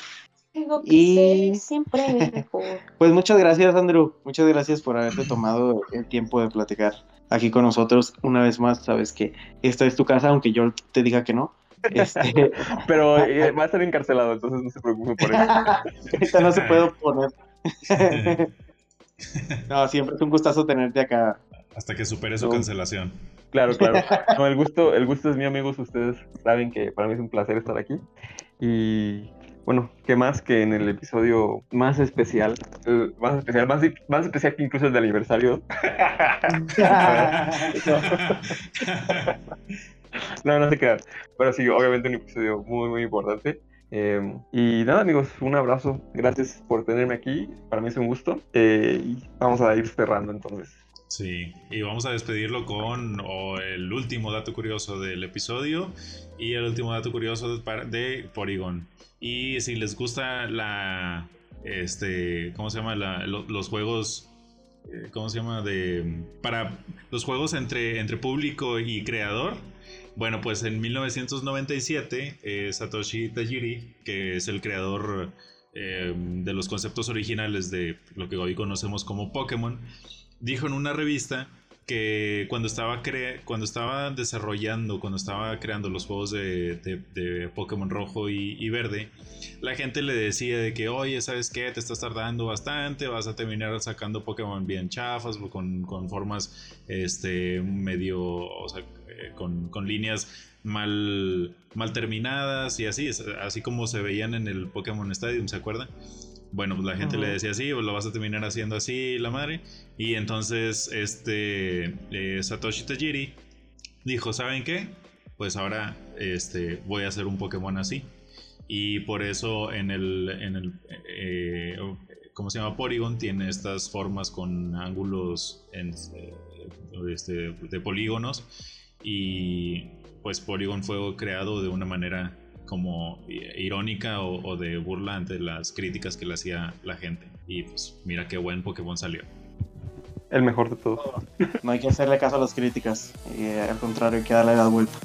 Tengo que Y- ser siempre el mejor. Pues muchas gracias, Andrew. Muchas gracias por haberte tomado el tiempo de platicar aquí con nosotros. Una vez más, sabes que esta es tu casa, aunque yo te diga que no. Este, Pero eh, va a estar encarcelado, entonces no se preocupe por eso. ahorita no se puede oponer. No, siempre es un gustazo tenerte acá. Hasta que supere su No. cancelación. Claro, claro. No, el gusto, el gusto es mío, amigos. Ustedes saben que para mí es un placer estar aquí. Y bueno, qué más que en el episodio más especial, eh, más especial, más, más especial que incluso el de aniversario. No, no se crean. Pero sí, obviamente un episodio muy, muy importante. Eh, y nada, amigos, un abrazo. Gracias por tenerme aquí. Para mí es un gusto. Eh, y vamos a ir cerrando entonces. Sí, y vamos a despedirlo con el último dato curioso del episodio y el último dato curioso de, de Porygon. Y si les gusta la, este, ¿cómo se llama? La- lo- los juegos, eh, ¿cómo se llama? De, para los juegos entre, entre público y creador. Bueno, pues en 1997, eh, Satoshi Tajiri, que es el creador eh, de los conceptos originales de lo que hoy conocemos como Pokémon, dijo en una revista que cuando estaba, cre- cuando estaba desarrollando, cuando estaba creando los juegos de, Pokémon rojo y, verde, la gente le decía de que, oye, ¿sabes qué? Te estás tardando bastante, vas a terminar sacando Pokémon bien chafas, con, con formas este, medio, o sea, eh, con, con líneas mal, mal terminadas y así, así como se veían en el Pokémon Stadium, ¿se acuerdan? Bueno, pues la gente le Ujú. decía así, pues lo vas a terminar haciendo así, la madre. Y entonces, este, eh, Satoshi Tajiri dijo, ¿saben qué? Pues ahora, este, voy a hacer un Pokémon así. Y por eso en el, en el eh, ¿cómo se llama? Porygon tiene estas formas con ángulos en, eh, este, de polígonos. Y pues Porygon fue creado de una manera como irónica o, o de burla ante las críticas que le hacía la gente. Y pues mira qué buen Pokémon salió. El mejor de todos. No hay que hacerle caso a las críticas. y, eh, al contrario, hay que darle la vuelta.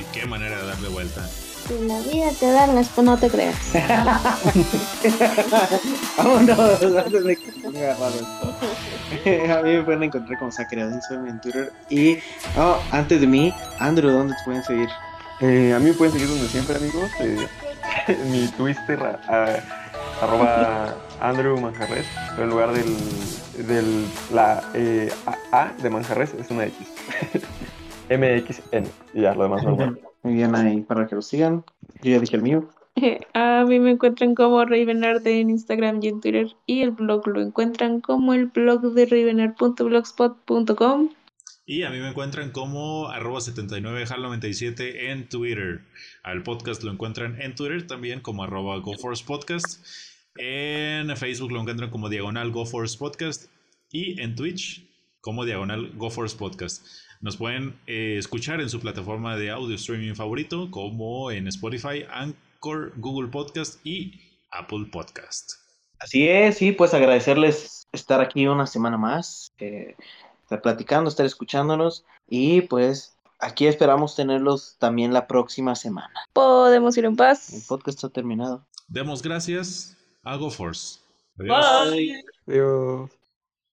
Y qué manera de darle vuelta. Si la vida te da las, no te creas. Vámonos, antes de que se ponga. A mí me pueden encontrar como Sacreadenso en Twitter. Y oh, antes de mí, Andrew, ¿dónde te pueden seguir? Eh, a mí me pueden seguir donde siempre, amigos. eh, en mi Twitter, a- a- arroba Andrew Manjarres. Pero en lugar del, del la eh, A, A de Manjarres es una X. MXN. Y ya, lo demás normal. Muy bien ahí para que lo sigan. Yo ya dije el mío. A mí me encuentran como Ravenard en Instagram y en Twitter. Y el blog lo encuentran como el blog de ravenard.blogspot.com. Y a mí me encuentran como arroba 79hal97 en Twitter. Al podcast lo encuentran en Twitter también como arroba GoForcePodcast. En Facebook lo encuentran como diagonal GoForce Podcast. Y en Twitch como diagonal GoForce Podcast. Nos pueden eh, escuchar en su plataforma de audio streaming favorito como en Spotify, Anchor, Google Podcast y Apple Podcast. Así es, sí, pues agradecerles estar aquí una semana más, eh, estar platicando, estar escuchándonos y pues aquí esperamos tenerlos también la próxima semana. Podemos ir en El paz. podcast está terminado. Demos gracias a GoForce. Adiós. Bye. Adiós.